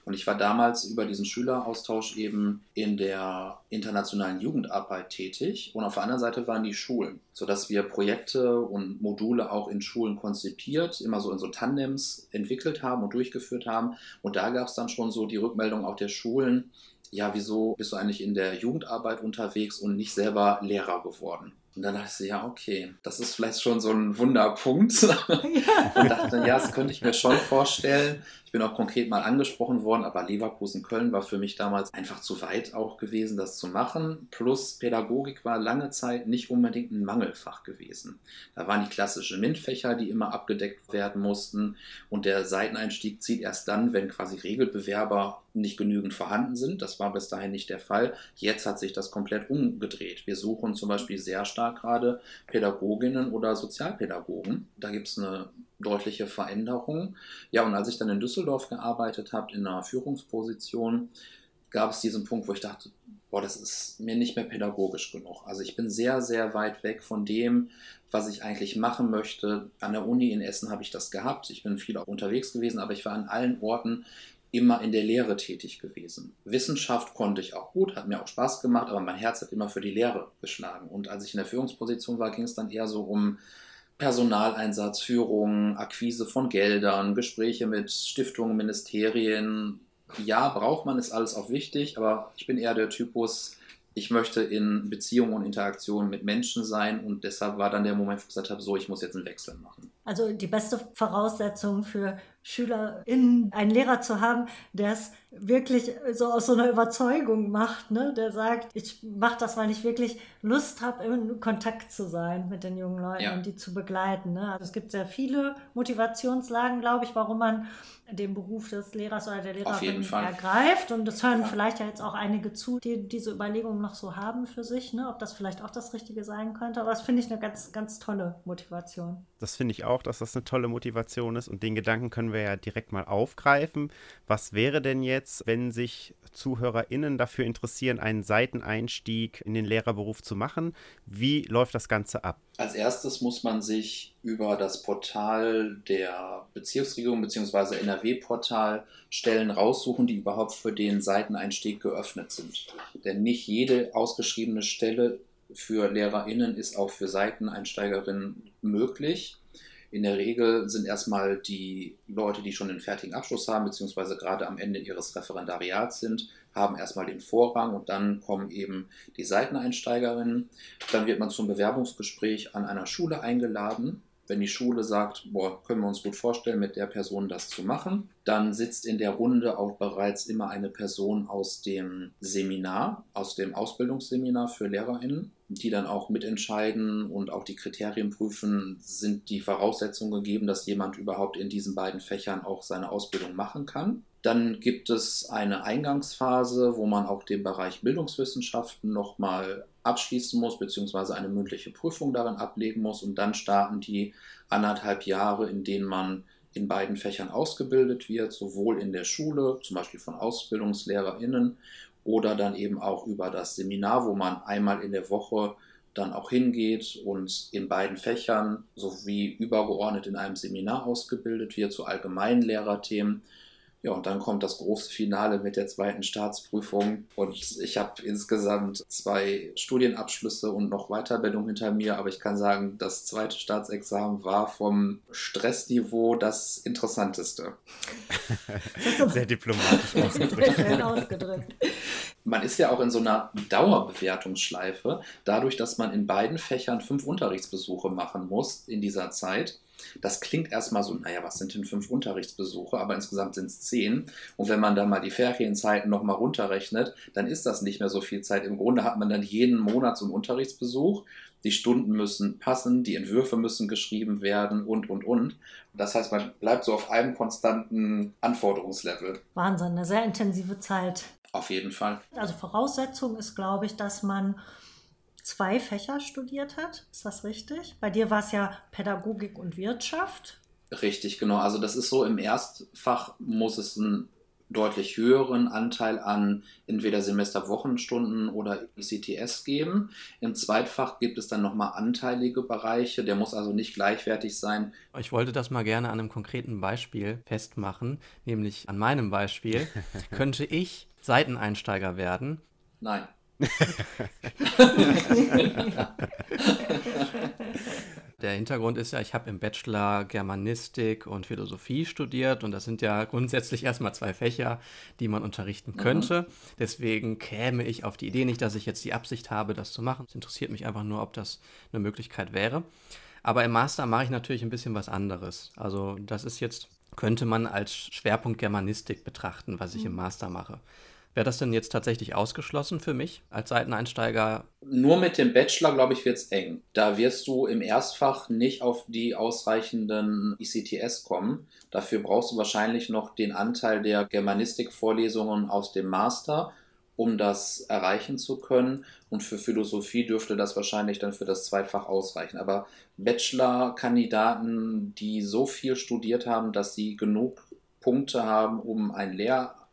Und ich war damals über diesen Schüleraustausch eben in der internationalen Jugendarbeit tätig und auf der anderen Seite waren die Schulen, sodass wir Projekte und Module auch in Schulen konzipiert, immer so in so Tandems entwickelt haben und durchgeführt haben. Und da gab es dann schon so die Rückmeldung auch der Schulen, ja, wieso bist du eigentlich in der Jugendarbeit unterwegs und nicht selber Lehrer geworden? Und dann dachte ich so, ja, okay, das ist vielleicht schon so ein Wunderpunkt. und dachte dann, ja, das könnte ich mir schon vorstellen. Ich bin auch konkret mal angesprochen worden, aber Leverkusen-Köln war für mich damals einfach zu weit auch gewesen, das zu machen. Plus Pädagogik war lange Zeit nicht unbedingt ein Mangelfach gewesen. Da waren die klassischen MINT-Fächer, die immer abgedeckt werden mussten. Und der Seiteneinstieg zieht erst dann, wenn quasi Regelbewerber nicht genügend vorhanden sind. Das war bis dahin nicht der Fall. Jetzt hat sich das komplett umgedreht. Wir suchen zum Beispiel sehr stark gerade Pädagoginnen oder Sozialpädagogen. Da gibt es eine deutliche Veränderung. Ja, und als ich dann in Düsseldorf gearbeitet habe, in einer Führungsposition, gab es diesen Punkt, wo ich dachte, boah, das ist mir nicht mehr pädagogisch genug. Also ich bin sehr, sehr weit weg von dem, was ich eigentlich machen möchte. An der Uni in Essen habe ich das gehabt. Ich bin viel auch unterwegs gewesen, aber ich war an allen Orten immer in der Lehre tätig gewesen. Wissenschaft konnte ich auch gut, hat mir auch Spaß gemacht, aber mein Herz hat immer für die Lehre geschlagen. Und als ich in der Führungsposition war, ging es dann eher so um Personaleinsatz, Führung, Akquise von Geldern, Gespräche mit Stiftungen, Ministerien. Ja, braucht man, ist alles auch wichtig, aber ich bin eher der Typus, ich möchte in Beziehung und Interaktion mit Menschen sein und deshalb war dann der Moment, wo ich gesagt habe, so, ich muss jetzt einen Wechsel machen. Also die beste Voraussetzung für SchülerInnen, einen Lehrer zu haben, der es wirklich so aus so einer Überzeugung macht, ne? der sagt, ich mache das, weil ich wirklich Lust habe, in Kontakt zu sein mit den jungen Leuten Ja. und die zu begleiten. Ne? Also es gibt sehr viele Motivationslagen, glaube ich, warum man den Beruf des Lehrers oder der Lehrerin ergreift. Und das hören vielleicht ja jetzt auch einige zu, die diese Überlegungen noch so haben für sich, ne? ob das vielleicht auch das Richtige sein könnte. Aber das finde ich eine ganz, ganz tolle Motivation. Das finde ich auch, dass das eine tolle Motivation ist. Und den Gedanken können wir ja direkt mal aufgreifen. Was wäre denn jetzt, wenn sich ZuhörerInnen dafür interessieren, einen Seiteneinstieg in den Lehrerberuf zu machen? Wie läuft das Ganze ab? Als erstes muss man sich über das Portal der Bezirksregierung bzw. NRW-Portal Stellen raussuchen, die überhaupt für den Seiteneinstieg geöffnet sind. Denn nicht jede ausgeschriebene Stelle für LehrerInnen ist auch für Seiteneinsteigerinnen möglich. In der Regel sind erstmal die Leute, die schon einen fertigen Abschluss haben, beziehungsweise gerade am Ende ihres Referendariats sind, haben erstmal den Vorrang und dann kommen eben die Seiteneinsteigerinnen. Dann wird man zum Bewerbungsgespräch an einer Schule eingeladen. Wenn die Schule sagt, boah, können wir uns gut vorstellen, mit der Person das zu machen, dann sitzt in der Runde auch bereits immer eine Person aus dem Seminar, aus dem Ausbildungsseminar für LehrerInnen, die dann auch mitentscheiden und auch die Kriterien prüfen, sind die Voraussetzungen gegeben, dass jemand überhaupt in diesen beiden Fächern auch seine Ausbildung machen kann. Dann gibt es eine Eingangsphase, wo man auch den Bereich Bildungswissenschaften nochmal abschließen muss, beziehungsweise eine mündliche Prüfung darin ablegen muss. Und dann starten die anderthalb Jahre, in denen man in beiden Fächern ausgebildet wird, sowohl in der Schule, zum Beispiel von AusbildungslehrerInnen, oder dann eben auch über das Seminar, wo man einmal in der Woche dann auch hingeht und in beiden Fächern sowie übergeordnet in einem Seminar ausgebildet wird zu allgemeinen Lehrerthemen. Ja, und dann kommt das große Finale mit der zweiten Staatsprüfung. Und ich habe insgesamt zwei Studienabschlüsse und noch Weiterbildung hinter mir. Aber ich kann sagen, das zweite Staatsexamen war vom Stressniveau das interessanteste. Sehr diplomatisch ausgedrückt. Sehr schön ausgedrückt. Man ist ja auch in so einer Dauerbewertungsschleife, dadurch, dass man in beiden Fächern fünf Unterrichtsbesuche machen muss in dieser Zeit, Das klingt erstmal so, naja, was sind denn fünf Unterrichtsbesuche? Aber insgesamt sind es zehn. Und wenn man dann mal die Ferienzeiten nochmal runterrechnet, dann ist das nicht mehr so viel Zeit. Im Grunde hat man dann jeden Monat so einen Unterrichtsbesuch. Die Stunden müssen passen, die Entwürfe müssen geschrieben werden und, und, und. Das heißt, man bleibt so auf einem konstanten Anforderungslevel. Wahnsinn, eine sehr intensive Zeit. Auf jeden Fall. Also Voraussetzung ist, glaube ich, dass man zwei Fächer studiert hat. Ist das richtig? Bei dir war es ja Pädagogik und Wirtschaft. Richtig, genau. Also das ist so, im Erstfach muss es einen deutlich höheren Anteil an entweder Semesterwochenstunden oder ECTS geben. Im Zweitfach gibt es dann nochmal anteilige Bereiche. Der muss also nicht gleichwertig sein. Ich wollte das mal gerne an einem konkreten Beispiel festmachen, nämlich an meinem Beispiel. Könnte ich Seiteneinsteiger werden? Nein. Der Hintergrund ist ja, ich habe im Bachelor Germanistik und Philosophie studiert und das sind ja grundsätzlich erstmal zwei Fächer, die man unterrichten könnte. Deswegen käme ich auf die Idee nicht, dass ich jetzt die Absicht habe, das zu machen. Es interessiert mich einfach nur, ob das eine Möglichkeit wäre. Aber im Master mache ich natürlich ein bisschen was anderes. Also das ist jetzt, könnte man als Schwerpunkt Germanistik betrachten, was ich im Master mache. Wäre das denn jetzt tatsächlich ausgeschlossen für mich als Seiteneinsteiger? Nur mit dem Bachelor, glaube ich, wird es eng. Da wirst du im Erstfach nicht auf die ausreichenden ICTS kommen. Dafür brauchst du wahrscheinlich noch den Anteil der Germanistik-Vorlesungen aus dem Master, um das erreichen zu können. Und für Philosophie dürfte das wahrscheinlich dann für das Zweitfach ausreichen. Aber Bachelor-Kandidaten, die so viel studiert haben, dass sie genug Punkte haben, um ein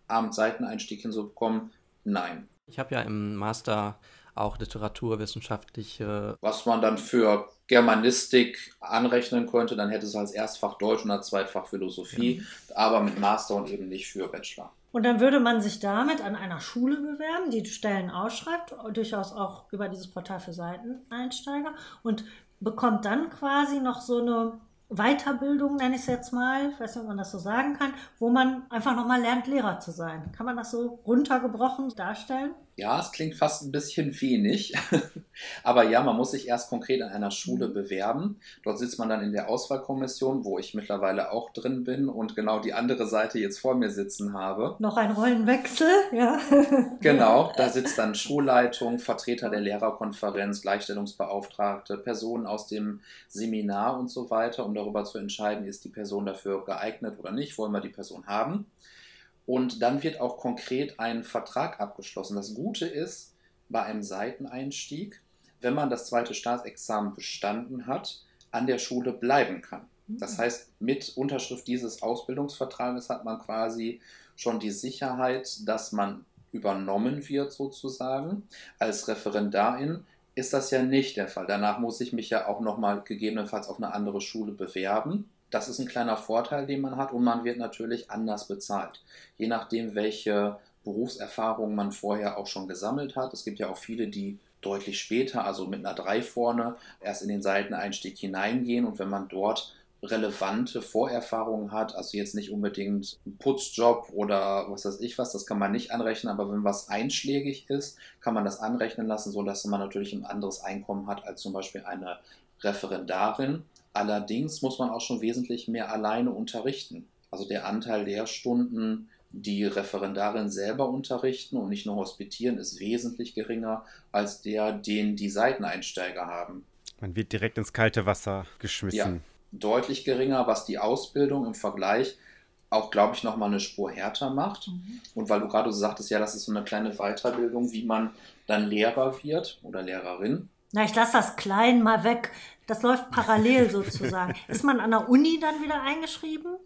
Lehramt-Seiteneinstieg hinzubekommen, nein. Ich habe ja im Master auch literaturwissenschaftliche. Was man dann für Germanistik anrechnen könnte, dann hätte es als Erstfach Deutsch und als Zweitfach Philosophie, aber mit Master und eben nicht für Bachelor. Und dann würde man sich damit an einer Schule bewerben, die Stellen ausschreibt, durchaus auch über dieses Portal für Seiteneinsteiger und bekommt dann quasi noch so eine Weiterbildung, nenne ich es jetzt mal, ich weiß nicht, ob man das so sagen kann, wo man einfach nochmal lernt, Lehrer zu sein. Kann man das so runtergebrochen darstellen? Ja, es klingt fast ein bisschen wenig. Aber ja, man muss sich erst konkret an einer Schule bewerben. Dort sitzt man dann in der Auswahlkommission, wo ich mittlerweile auch drin bin und genau die andere Seite jetzt vor mir sitzen habe. Noch ein Rollenwechsel, ja. Genau, da sitzt dann Schulleitung, Vertreter der Lehrerkonferenz, Gleichstellungsbeauftragte, Personen aus dem Seminar und so weiter, um darüber zu entscheiden, ist die Person dafür geeignet oder nicht, wollen wir die Person haben. Und dann wird auch konkret ein Vertrag abgeschlossen. Das Gute ist bei einem Seiteneinstieg, wenn man das zweite Staatsexamen bestanden hat, an der Schule bleiben kann. Das heißt, mit Unterschrift dieses Ausbildungsvertrages hat man quasi schon die Sicherheit, dass man übernommen wird sozusagen. Als Referendarin ist das ja nicht der Fall. Danach muss ich mich ja auch nochmal gegebenenfalls auf eine andere Schule bewerben. Das ist ein kleiner Vorteil, den man hat und man wird natürlich anders bezahlt. Je nachdem, welche Berufserfahrung man vorher auch schon gesammelt hat. Es gibt ja auch viele, die deutlich später, also mit einer 3 vorne, erst in den Seiteneinstieg hineingehen und wenn man dort relevante Vorerfahrungen hat, also jetzt nicht unbedingt ein Putzjob oder was weiß ich was, das kann man nicht anrechnen, aber wenn was einschlägig ist, kann man das anrechnen lassen, sodass man natürlich ein anderes Einkommen hat als zum Beispiel eine Referendarin. Allerdings muss man auch schon wesentlich mehr alleine unterrichten. Also der Anteil Lehrstunden, die Referendarin selber unterrichten und nicht nur hospitieren, ist wesentlich geringer als der, den die Seiteneinsteiger haben. Man wird direkt ins kalte Wasser geschmissen. Ja, deutlich geringer, was die Ausbildung im Vergleich auch, glaube ich, nochmal eine Spur härter macht. Und weil du gerade so sagtest, ja, das ist so eine kleine Weiterbildung, wie man dann Lehrer wird oder Lehrerin. Na, ich lasse das klein mal weg. Das läuft parallel sozusagen. Ist man an der Uni dann wieder eingeschrieben?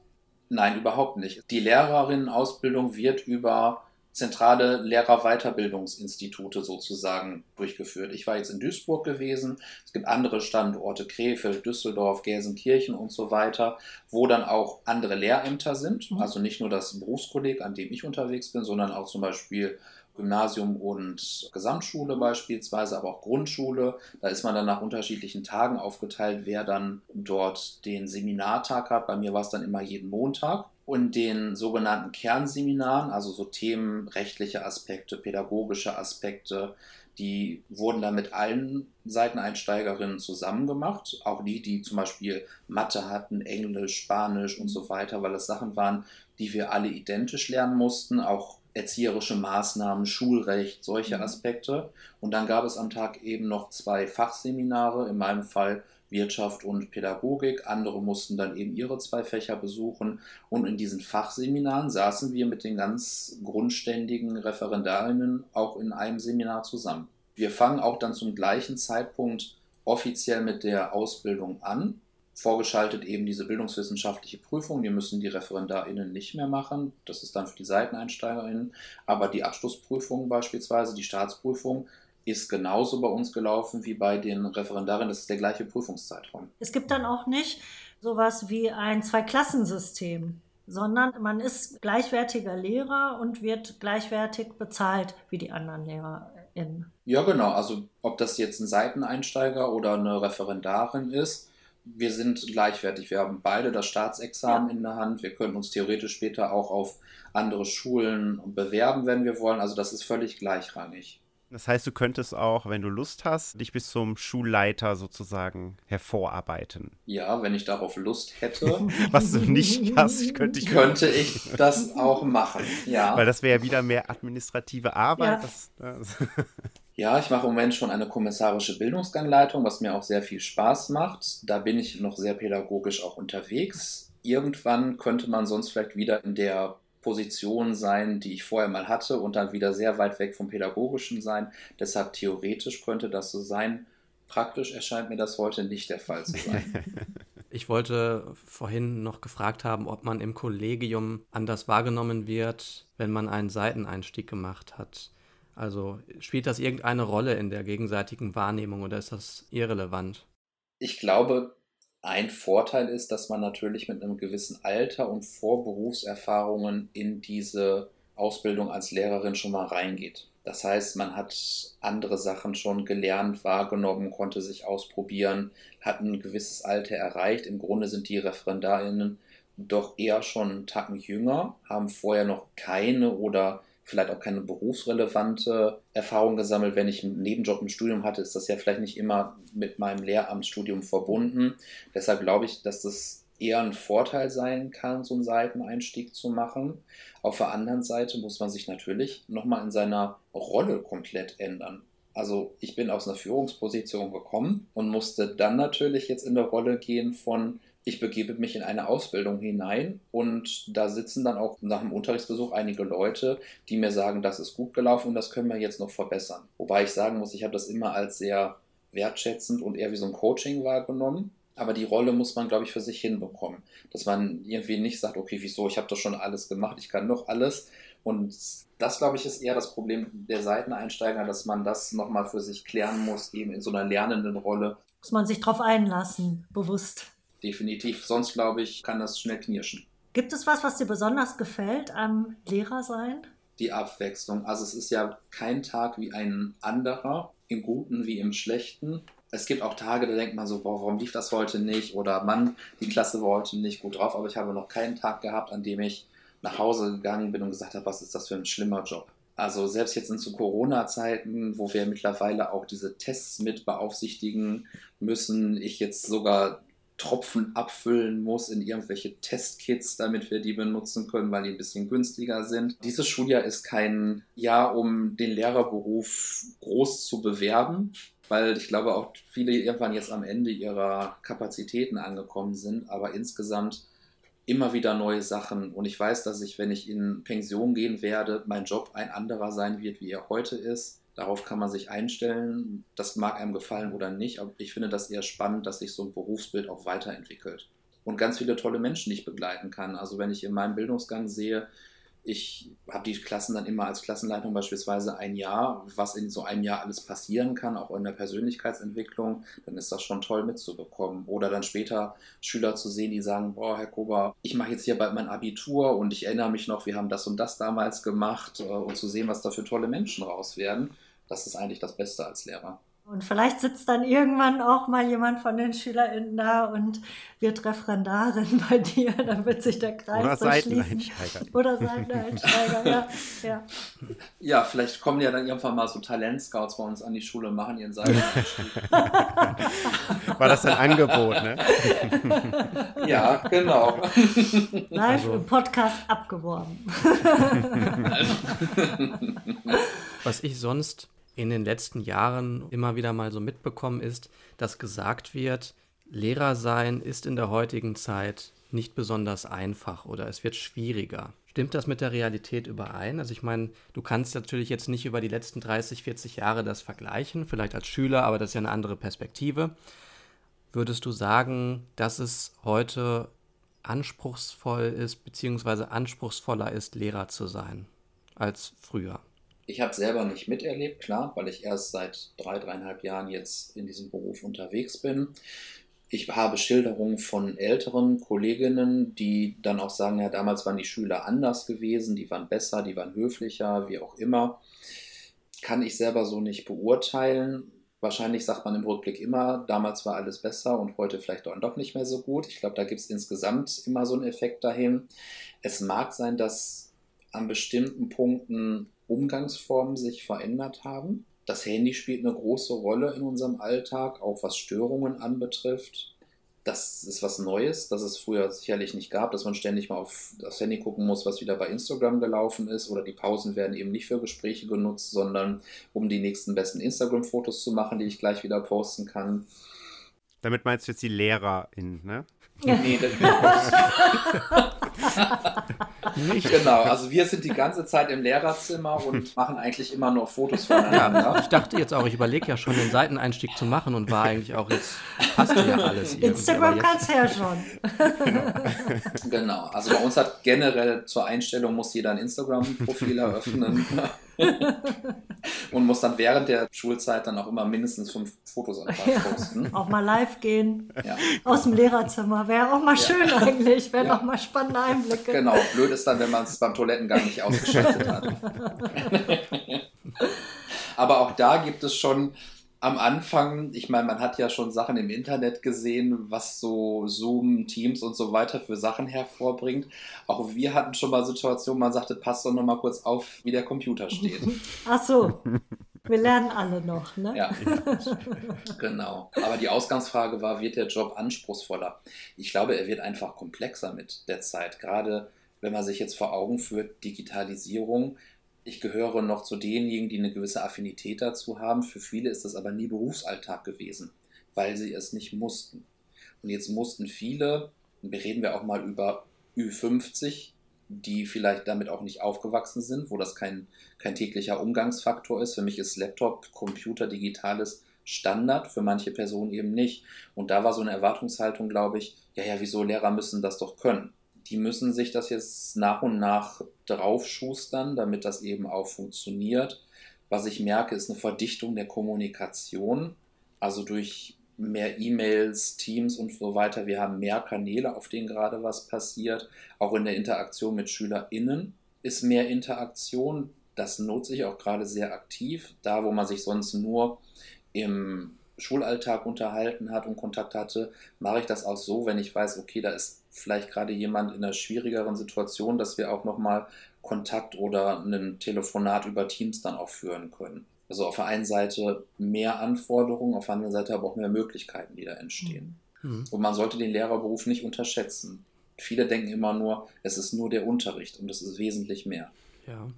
Nein, überhaupt nicht. Die Lehrerinnenausbildung wird über zentrale Lehrerweiterbildungsinstitute sozusagen durchgeführt. Ich war jetzt in Duisburg gewesen. Es gibt andere Standorte, Krefeld, Düsseldorf, Gelsenkirchen und so weiter, wo dann auch andere Lehrämter sind. Mhm. Also nicht nur das Berufskolleg, an dem ich unterwegs bin, sondern auch zum Beispiel Gymnasium und Gesamtschule beispielsweise, aber auch Grundschule. Da ist man dann nach unterschiedlichen Tagen aufgeteilt, wer dann dort den Seminartag hat. Bei mir war es dann immer jeden Montag. Und den sogenannten Kernseminaren, also so Themen, rechtliche Aspekte, pädagogische Aspekte, die wurden dann mit allen Seiteneinsteigerinnen zusammen gemacht. Auch die, die zum Beispiel Mathe hatten, Englisch, Spanisch und so weiter, weil das Sachen waren, die wir alle identisch lernen mussten. Auch erzieherische Maßnahmen, Schulrecht, solche Mhm. Aspekte. Und dann gab es am Tag eben noch zwei Fachseminare, in meinem Fall Wirtschaft und Pädagogik. Andere mussten dann eben ihre zwei Fächer besuchen. Und in diesen Fachseminaren saßen wir mit den ganz grundständigen Referendarinnen auch in einem Seminar zusammen. Wir fangen auch dann zum gleichen Zeitpunkt offiziell mit der Ausbildung an. Vorgeschaltet eben diese bildungswissenschaftliche Prüfung, die müssen die ReferendarInnen nicht mehr machen. Das ist dann für die SeiteneinsteigerInnen. Aber die Abschlussprüfung beispielsweise, die Staatsprüfung, ist genauso bei uns gelaufen wie bei den Referendarinnen. Das ist der gleiche Prüfungszeitraum. Es gibt dann auch nicht sowas wie ein Zweiklassensystem, sondern man ist gleichwertiger Lehrer und wird gleichwertig bezahlt wie die anderen LehrerInnen. Ja, genau. Also ob das jetzt ein Seiteneinsteiger oder eine Referendarin ist, wir sind gleichwertig. Wir haben beide das Staatsexamen Ja. in der Hand. Wir können uns theoretisch später auch auf andere Schulen bewerben, wenn wir wollen. Also das ist völlig gleichrangig. Das heißt, du könntest auch, wenn du Lust hast, dich bis zum Schulleiter sozusagen hervorarbeiten. Ja, wenn ich darauf Lust hätte, Was du nicht hast, könnte ich. könnte ich das auch machen. Ja. Weil das wäre ja wieder mehr administrative Arbeit. Ja. Das, das, Ja, ich mache im Moment schon eine kommissarische Bildungsgangleitung, was mir auch sehr viel Spaß macht. Da bin ich noch sehr pädagogisch auch unterwegs. Irgendwann könnte man sonst vielleicht wieder in der Position sein, die ich vorher mal hatte und dann wieder sehr weit weg vom Pädagogischen sein. Deshalb theoretisch könnte das so sein. Praktisch erscheint mir das heute nicht der Fall zu sein. Ich wollte vorhin noch gefragt haben, ob man im Kollegium anders wahrgenommen wird, wenn man einen Seiteneinstieg gemacht hat. Also spielt das irgendeine Rolle in der gegenseitigen Wahrnehmung oder ist das irrelevant? Ich glaube, ein Vorteil ist, dass man natürlich mit einem gewissen Alter und Vorberufserfahrungen in diese Ausbildung als Lehrerin schon mal reingeht. Das heißt, man hat andere Sachen schon gelernt, wahrgenommen, konnte sich ausprobieren, hat ein gewisses Alter erreicht. Im Grunde sind die Referendarinnen doch eher schon einen Tacken jünger, haben vorher noch keine oder vielleicht auch keine berufsrelevante Erfahrung gesammelt. Wenn ich einen Nebenjob im Studium hatte, ist das ja vielleicht nicht immer mit meinem Lehramtsstudium verbunden. Deshalb glaube ich, dass das eher ein Vorteil sein kann, so einen Seiteneinstieg zu machen. Auf der anderen Seite muss man sich natürlich nochmal in seiner Rolle komplett ändern. Also ich bin aus einer Führungsposition gekommen und musste dann natürlich jetzt in der Rolle gehen von, ich begebe mich in eine Ausbildung hinein und da sitzen dann auch nach dem Unterrichtsbesuch einige Leute, die mir sagen, das ist gut gelaufen und das können wir jetzt noch verbessern. Wobei ich sagen muss, ich habe das immer als sehr wertschätzend und eher wie so ein Coaching wahrgenommen. Aber die Rolle muss man, glaube ich, für sich hinbekommen. Dass man irgendwie nicht sagt, okay, wieso, ich habe das schon alles gemacht, ich kann noch alles. Und das, glaube ich, ist eher das Problem der Seiteneinsteiger, dass man das nochmal für sich klären muss, eben in so einer lernenden Rolle. Muss man sich drauf einlassen, bewusst. Definitiv. Sonst, glaube ich, kann das schnell knirschen. Gibt es was, was dir besonders gefällt am Lehrersein? Die Abwechslung. Also es ist ja kein Tag wie ein anderer, im Guten wie im Schlechten. Es gibt auch Tage, da denkt man so, boah, warum lief das heute nicht? Oder Mann, die Klasse war heute nicht gut drauf. Aber ich habe noch keinen Tag gehabt, an dem ich nach Hause gegangen bin und gesagt habe, was ist das für ein schlimmer Job. Also selbst jetzt in zu Corona-Zeiten, wo wir mittlerweile auch diese Tests mit beaufsichtigen müssen, ich jetzt sogar Tropfen abfüllen muss in irgendwelche Testkits, damit wir die benutzen können, weil die ein bisschen günstiger sind. Dieses Schuljahr ist kein Jahr, um den Lehrerberuf groß zu bewerben, weil ich glaube auch viele irgendwann jetzt am Ende ihrer Kapazitäten angekommen sind, aber insgesamt immer wieder neue Sachen und ich weiß, dass ich, wenn ich in Pension gehen werde, mein Job ein anderer sein wird, wie er heute ist. Darauf kann man sich einstellen. Das mag einem gefallen oder nicht, aber ich finde das eher spannend, dass sich so ein Berufsbild auch weiterentwickelt. Und ganz viele tolle Menschen, die ich begleiten kann. Also wenn ich in meinem Bildungsgang sehe, ich habe die Klassen dann immer als Klassenleitung beispielsweise ein Jahr, was in so einem Jahr alles passieren kann, auch in der Persönlichkeitsentwicklung, dann ist das schon toll mitzubekommen. Oder dann später Schüler zu sehen, die sagen, boah, Herr Kober, ich mache jetzt hier bald mein Abitur und ich erinnere mich noch, wir haben das und das damals gemacht äh, und zu sehen, was da für tolle Menschen raus werden, das ist eigentlich das Beste als Lehrer. Und vielleicht sitzt dann irgendwann auch mal jemand von den SchülerInnen da und wird Referendarin bei dir, dann wird sich der Kreis Oder so schließen. Seiteneinsteiger. Oder Seiteneinsteiger, ja. ja. Ja, vielleicht kommen ja dann irgendwann mal so Talentscouts bei uns an die Schule und machen ihren Seiteneinstieg. War das ein Angebot, ne? ja, genau. Live Also- im Podcast abgeworben. Was ich sonst in den letzten Jahren immer wieder mal so mitbekommen ist, dass gesagt wird, Lehrer sein ist in der heutigen Zeit nicht besonders einfach oder es wird schwieriger. Stimmt das mit der Realität überein? Also ich meine, du kannst natürlich jetzt nicht über die letzten 30, 40 Jahre das vergleichen, vielleicht als Schüler, aber das ist ja eine andere Perspektive. Würdest du sagen, dass es heute anspruchsvoll ist, beziehungsweise anspruchsvoller ist, Lehrer zu sein als früher? Ich habe selber nicht miterlebt, klar, weil ich erst seit drei, dreieinhalb Jahren jetzt in diesem Beruf unterwegs bin. Ich habe Schilderungen von älteren Kolleginnen, die dann auch sagen, ja, damals waren die Schüler anders gewesen, die waren besser, die waren höflicher, wie auch immer. Kann ich selber so nicht beurteilen. Wahrscheinlich sagt man im Rückblick immer, damals war alles besser und heute vielleicht doch nicht mehr so gut. Ich glaube, da gibt es insgesamt immer so einen Effekt dahin. Es mag sein, dass an bestimmten Punkten Umgangsformen sich verändert haben. Das Handy spielt eine große Rolle in unserem Alltag, auch was Störungen anbetrifft. Das ist was Neues, das es früher sicherlich nicht gab, dass man ständig mal auf das Handy gucken muss, was wieder bei Instagram gelaufen ist. Oder die Pausen werden eben nicht für Gespräche genutzt, sondern um die nächsten besten Instagram-Fotos zu machen, die ich gleich wieder posten kann. Damit meinst du jetzt die LehrerInnen, ne? Nee, das Nicht? genau. Also wir sind die ganze Zeit im Lehrerzimmer und machen eigentlich immer nur Fotos Ja, voneinander. ich dachte jetzt auch, ich überlege ja schon, den Seiteneinstieg zu machen und war eigentlich auch jetzt, passte ja alles. Instagram du ja schon. Genau, also bei uns hat generell zur Einstellung muss jeder ein Instagram-Profil eröffnen und muss dann während der Schulzeit dann auch immer mindestens fünf Fotos am Tag Ja. posten. Auch mal live gehen Ja, aus dem Lehrerzimmer. Wäre auch mal schön eigentlich. Wären Ja. auch mal spannende Einblicke. genau. Blöd ist dann, wenn man es beim Toilettengang nicht ausgeschaltet hat. Aber auch da gibt es schon am Anfang, ich meine, man hat ja schon Sachen im Internet gesehen, was so Zoom, Teams und so weiter für Sachen hervorbringt. Auch wir hatten schon mal Situationen, man sagte, passt doch noch mal kurz auf, wie der Computer steht. Ach so. Wir lernen alle noch, ne? Ja, genau. Aber die Ausgangsfrage war, wird der Job anspruchsvoller? Ich glaube, er wird einfach komplexer mit der Zeit. Gerade wenn man sich jetzt vor Augen führt, Digitalisierung. Ich gehöre noch zu denjenigen, die eine gewisse Affinität dazu haben. Für viele ist das aber nie Berufsalltag gewesen, weil sie es nicht mussten. Und jetzt mussten viele, reden wir auch mal über Ü50, die vielleicht damit auch nicht aufgewachsen sind, wo das kein, kein täglicher Umgangsfaktor ist. Für mich ist Laptop, Computer, Digitales Standard, für manche Personen eben nicht. Und da war so eine Erwartungshaltung, glaube ich, ja, ja, wieso Lehrer müssen das doch können? Die müssen sich das jetzt nach und nach draufschustern, damit das eben auch funktioniert. Was ich merke, ist eine Verdichtung der Kommunikation, also durch mehr E-Mails, Teams und so weiter. Wir haben mehr Kanäle, auf denen gerade was passiert. Auch in der Interaktion mit SchülerInnen ist mehr Interaktion. Das nutze ich auch gerade sehr aktiv. Da, wo man sich sonst nur im Schulalltag unterhalten hat und Kontakt hatte, mache ich das auch so, wenn ich weiß, okay, da ist vielleicht gerade jemand in einer schwierigeren Situation, dass wir auch nochmal Kontakt oder ein Telefonat über Teams dann auch führen können. Also auf der einen Seite mehr Anforderungen, auf der anderen Seite aber auch mehr Möglichkeiten, die da entstehen. Mhm. Und man sollte den Lehrerberuf nicht unterschätzen. Viele denken immer nur, es ist nur der Unterricht und es ist wesentlich mehr. Ja.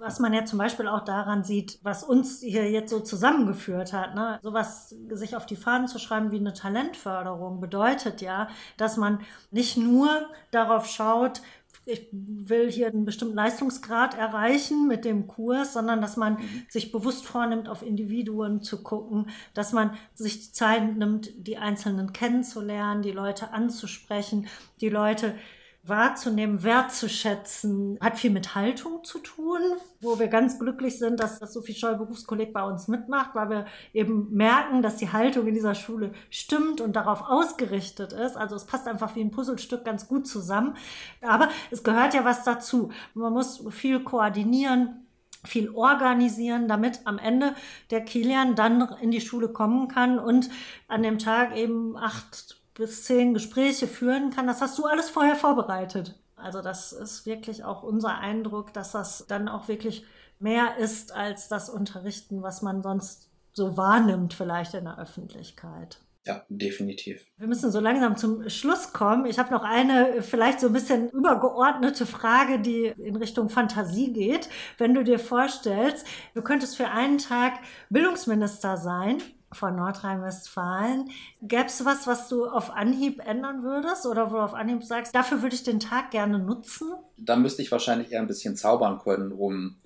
Was man ja zum Beispiel auch daran sieht, was uns hier jetzt so zusammengeführt hat, ne? sowas sich auf die Fahnen zu schreiben wie eine Talentförderung bedeutet ja, dass man nicht nur darauf schaut, ich will hier einen bestimmten Leistungsgrad erreichen mit dem Kurs, sondern dass man sich bewusst vornimmt, auf Individuen zu gucken, dass man sich die Zeit nimmt, die Einzelnen kennenzulernen, die Leute anzusprechen, die Leute wahrzunehmen, wertzuschätzen, hat viel mit Haltung zu tun, wo wir ganz glücklich sind, dass das Sophie Scholl Berufskolleg bei uns mitmacht, weil wir eben merken, dass die Haltung in dieser Schule stimmt und darauf ausgerichtet ist. Also es passt einfach wie ein Puzzlestück ganz gut zusammen. Aber es gehört ja was dazu. Man muss viel koordinieren. viel organisieren, damit am Ende der Kilian dann in die Schule kommen kann und an dem Tag eben acht bis zehn Gespräche führen kann. Das hast du alles vorher vorbereitet. Also das ist wirklich auch unser Eindruck, dass das dann auch wirklich mehr ist als das Unterrichten, was man sonst so wahrnimmt vielleicht in der Öffentlichkeit. Ja, definitiv. Wir müssen so langsam zum Schluss kommen. Ich habe noch eine vielleicht so ein bisschen übergeordnete Frage, die in Richtung Fantasie geht. Wenn du dir vorstellst, du könntest für einen Tag Bildungsminister sein von Nordrhein-Westfalen. Gäbe es was, was du auf Anhieb ändern würdest oder wo du auf Anhieb sagst, dafür würde ich den Tag gerne nutzen? Da müsste ich wahrscheinlich eher ein bisschen zaubern können, um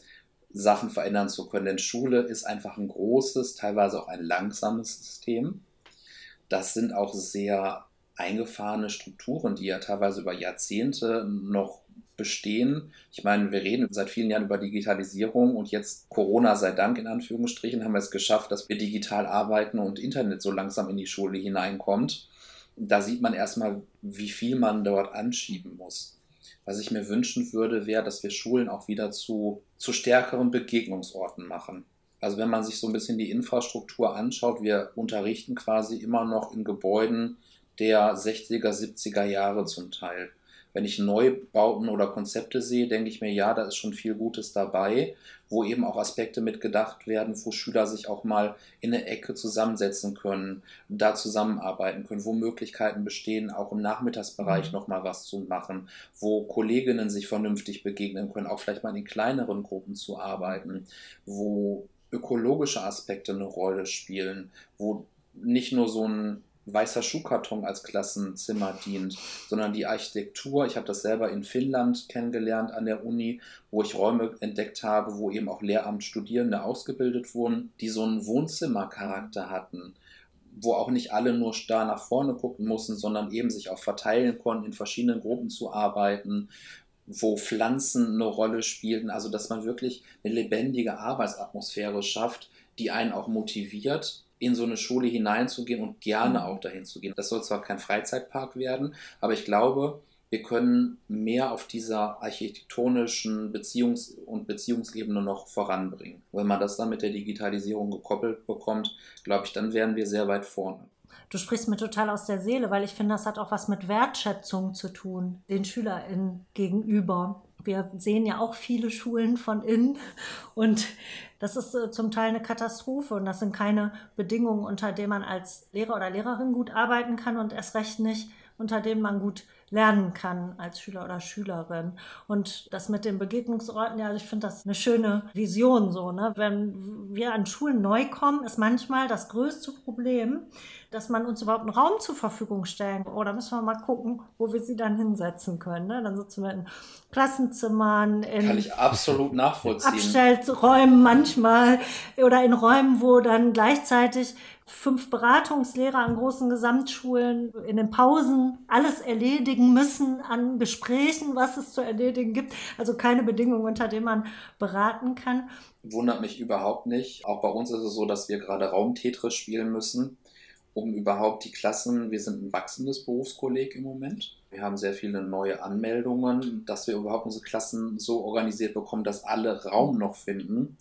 Sachen verändern zu können. Denn Schule ist einfach ein großes, teilweise auch ein langsames System. Das sind auch sehr eingefahrene Strukturen, die ja teilweise über Jahrzehnte noch bestehen. Ich meine, wir reden seit vielen Jahren über Digitalisierung und jetzt Corona sei Dank in Anführungsstrichen haben wir es geschafft, dass wir digital arbeiten und Internet so langsam in die Schule hineinkommt. Da sieht man erstmal, wie viel man dort anschieben muss. Was ich mir wünschen würde, wäre, dass wir Schulen auch wieder zu, zu stärkeren Begegnungsorten machen. Also wenn man sich so ein bisschen die Infrastruktur anschaut, wir unterrichten quasi immer noch in Gebäuden der 60er, 70er Jahre zum Teil. Wenn ich Neubauten oder Konzepte sehe, denke ich mir, ja, da ist schon viel Gutes dabei, wo eben auch Aspekte mitgedacht werden, wo Schüler sich auch mal in eine Ecke zusammensetzen können, da zusammenarbeiten können, wo Möglichkeiten bestehen, auch im Nachmittagsbereich mhm. nochmal was zu machen, wo Kolleginnen sich vernünftig begegnen können, auch vielleicht mal in kleineren Gruppen zu arbeiten, wo ökologische Aspekte eine Rolle spielen, wo nicht nur so ein weißer Schuhkarton als Klassenzimmer dient, sondern die Architektur. Ich habe das selber in Finnland kennengelernt an der Uni, wo ich Räume entdeckt habe, wo eben auch Lehramtsstudierende ausgebildet wurden, die so einen Wohnzimmercharakter hatten wo auch nicht alle nur starr nach vorne gucken mussten, sondern eben sich auch verteilen konnten, in verschiedenen Gruppen zu arbeiten, wo Pflanzen eine Rolle spielten, also dass man wirklich eine lebendige Arbeitsatmosphäre schafft, die einen auch motiviert, in so eine Schule hineinzugehen und gerne mhm. auch dahin zu gehen. Das soll zwar kein Freizeitpark werden, aber ich glaube, wir können mehr auf dieser architektonischen Beziehungs- und Beziehungsebene noch voranbringen. Wenn man das dann mit der Digitalisierung gekoppelt bekommt, glaube ich, dann wären wir sehr weit vorne. Du sprichst mir total aus der Seele, weil ich finde, das hat auch was mit Wertschätzung zu tun, den SchülerInnen gegenüber. Wir sehen ja auch viele Schulen von innen und das ist äh, zum Teil eine Katastrophe und das sind keine Bedingungen, unter denen man als Lehrer oder Lehrerin gut arbeiten kann und erst recht nicht, unter denen man gut lernen kann als Schüler oder Schülerin. Und das mit den Begegnungsorten, ja, ich finde das eine schöne Vision so. Ne? Wenn wir an Schulen neu kommen, ist manchmal das größte Problem, dass man uns überhaupt einen Raum zur Verfügung stellen. Oder oh, müssen wir mal gucken, wo wir sie dann hinsetzen können. Ne? Dann sitzen wir in Klassenzimmern, in Kann ich absolut nachvollziehen. Abstellräumen manchmal oder in Räumen, wo dann gleichzeitig fünf Beratungslehrer an großen Gesamtschulen in den Pausen alles erledigen müssen an Gesprächen, was es zu erledigen gibt. Also keine Bedingungen, unter denen man beraten kann. Wundert mich überhaupt nicht. Auch bei uns ist es so, dass wir gerade Raumtetris spielen müssen, um überhaupt die Klassen, wir sind ein wachsendes Berufskolleg im Moment. Wir haben sehr viele neue Anmeldungen, dass wir überhaupt unsere Klassen so organisiert bekommen, dass alle Raum noch finden.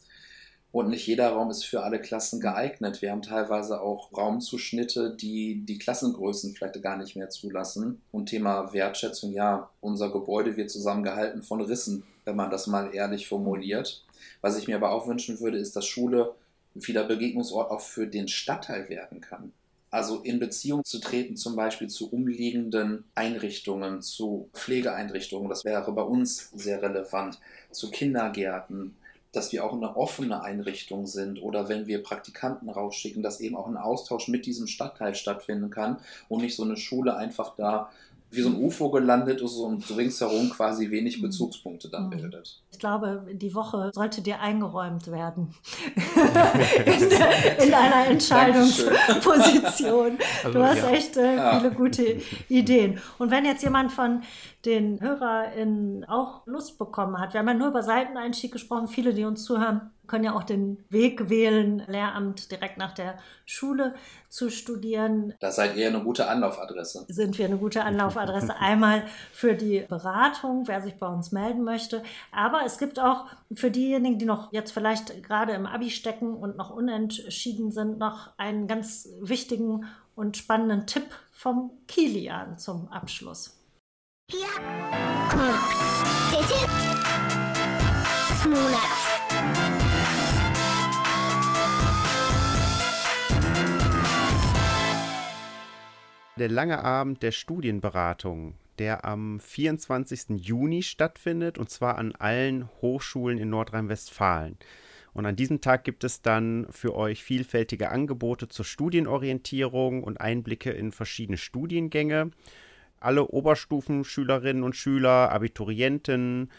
Und nicht jeder Raum ist für alle Klassen geeignet. Wir haben teilweise auch Raumzuschnitte, die die Klassengrößen vielleicht gar nicht mehr zulassen. Und Thema Wertschätzung, ja, unser Gebäude wird zusammengehalten von Rissen, wenn man das mal ehrlich formuliert. Was ich mir aber auch wünschen würde, ist, dass Schule wieder Begegnungsort auch für den Stadtteil werden kann. Also in Beziehung zu treten, zum Beispiel zu umliegenden Einrichtungen, zu Pflegeeinrichtungen, das wäre bei uns sehr relevant, zu Kindergärten, dass wir auch eine offene Einrichtung sind oder wenn wir Praktikanten rausschicken, dass eben auch ein Austausch mit diesem Stadtteil stattfinden kann und nicht so eine Schule einfach da wie so ein UFO gelandet ist und so ringsherum quasi wenig mhm. Bezugspunkte dann mhm. bildet. Ich glaube, die Woche sollte dir eingeräumt werden in, in, einer Entscheidungsposition. Also, du hast ja. echt äh, viele ja. gute Ideen. Und wenn jetzt jemand von den HörerInnen auch Lust bekommen hat. Wir haben ja nur über Seiteneinstieg gesprochen. Viele, die uns zuhören, können ja auch den Weg wählen, Lehramt direkt nach der Schule zu studieren. Da seid ihr eine gute Anlaufadresse. Sind wir eine gute Anlaufadresse einmal für die Beratung, wer sich bei uns melden möchte. Aber es gibt auch für diejenigen, die noch jetzt vielleicht gerade im Abi stecken und noch unentschieden sind, noch einen ganz wichtigen und spannenden Tipp vom Kilian zum Abschluss. Hier. Der lange Abend der Studienberatung, der am 24. Juni stattfindet, und zwar an allen Hochschulen in Nordrhein-Westfalen. Und an diesem Tag gibt es dann für euch vielfältige Angebote zur Studienorientierung und Einblicke in verschiedene Studiengänge. Alle Oberstufenschülerinnen und Schüler, Abiturienten,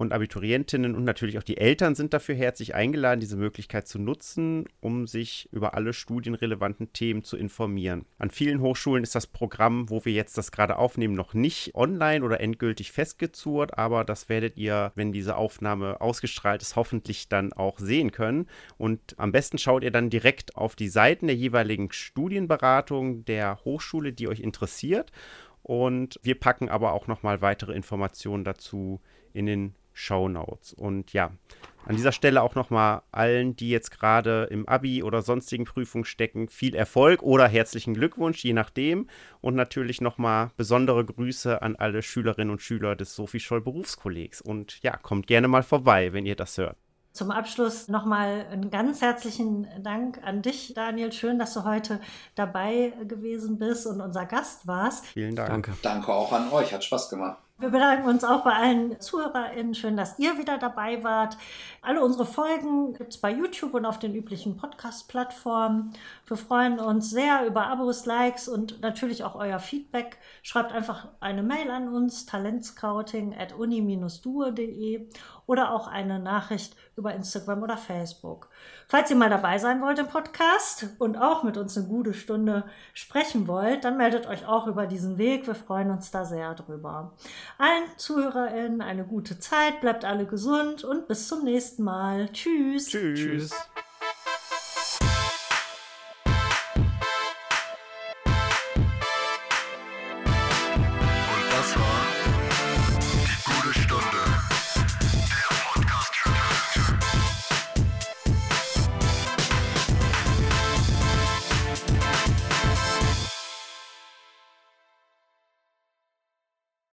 und Abiturientinnen und natürlich auch die Eltern sind dafür herzlich eingeladen, diese Möglichkeit zu nutzen, um sich über alle studienrelevanten Themen zu informieren. An vielen Hochschulen ist das Programm, wo wir jetzt das gerade aufnehmen, noch nicht online oder endgültig festgezurrt, aber das werdet ihr, wenn diese Aufnahme ausgestrahlt ist, hoffentlich dann auch sehen können. Und am besten schaut ihr dann direkt auf die Seiten der jeweiligen Studienberatung der Hochschule, die euch interessiert. Und wir packen aber auch nochmal weitere Informationen dazu in den Show Notes. Und ja, an dieser Stelle auch nochmal allen, die jetzt gerade im Abi oder sonstigen Prüfungen stecken, viel Erfolg oder herzlichen Glückwunsch, je nachdem. Und natürlich nochmal besondere Grüße an alle Schülerinnen und Schüler des Sophie Scholl Berufskollegs. Und ja, kommt gerne mal vorbei, wenn ihr das hört. Zum Abschluss nochmal einen ganz herzlichen Dank an dich, Daniel. Schön, dass du heute dabei gewesen bist und unser Gast warst. Vielen Dank. Danke. Danke auch an euch, hat Spaß gemacht. Wir bedanken uns auch bei allen ZuhörerInnen. Schön, dass ihr wieder dabei wart. Alle unsere Folgen gibt es bei YouTube und auf den üblichen Podcast-Plattformen. Wir freuen uns sehr über Abos, Likes und natürlich auch euer Feedback. Schreibt einfach eine Mail an uns, talentscouting at uni-duo.de oder auch eine Nachricht über Instagram oder Facebook. Falls ihr mal dabei sein wollt im Podcast und auch mit uns eine gute Stunde sprechen wollt, dann meldet euch auch über diesen Weg. Wir freuen uns da sehr drüber. Allen ZuhörerInnen eine gute Zeit, bleibt alle gesund und bis zum nächsten Mal. Tschüss. Tschüss. Tschüss.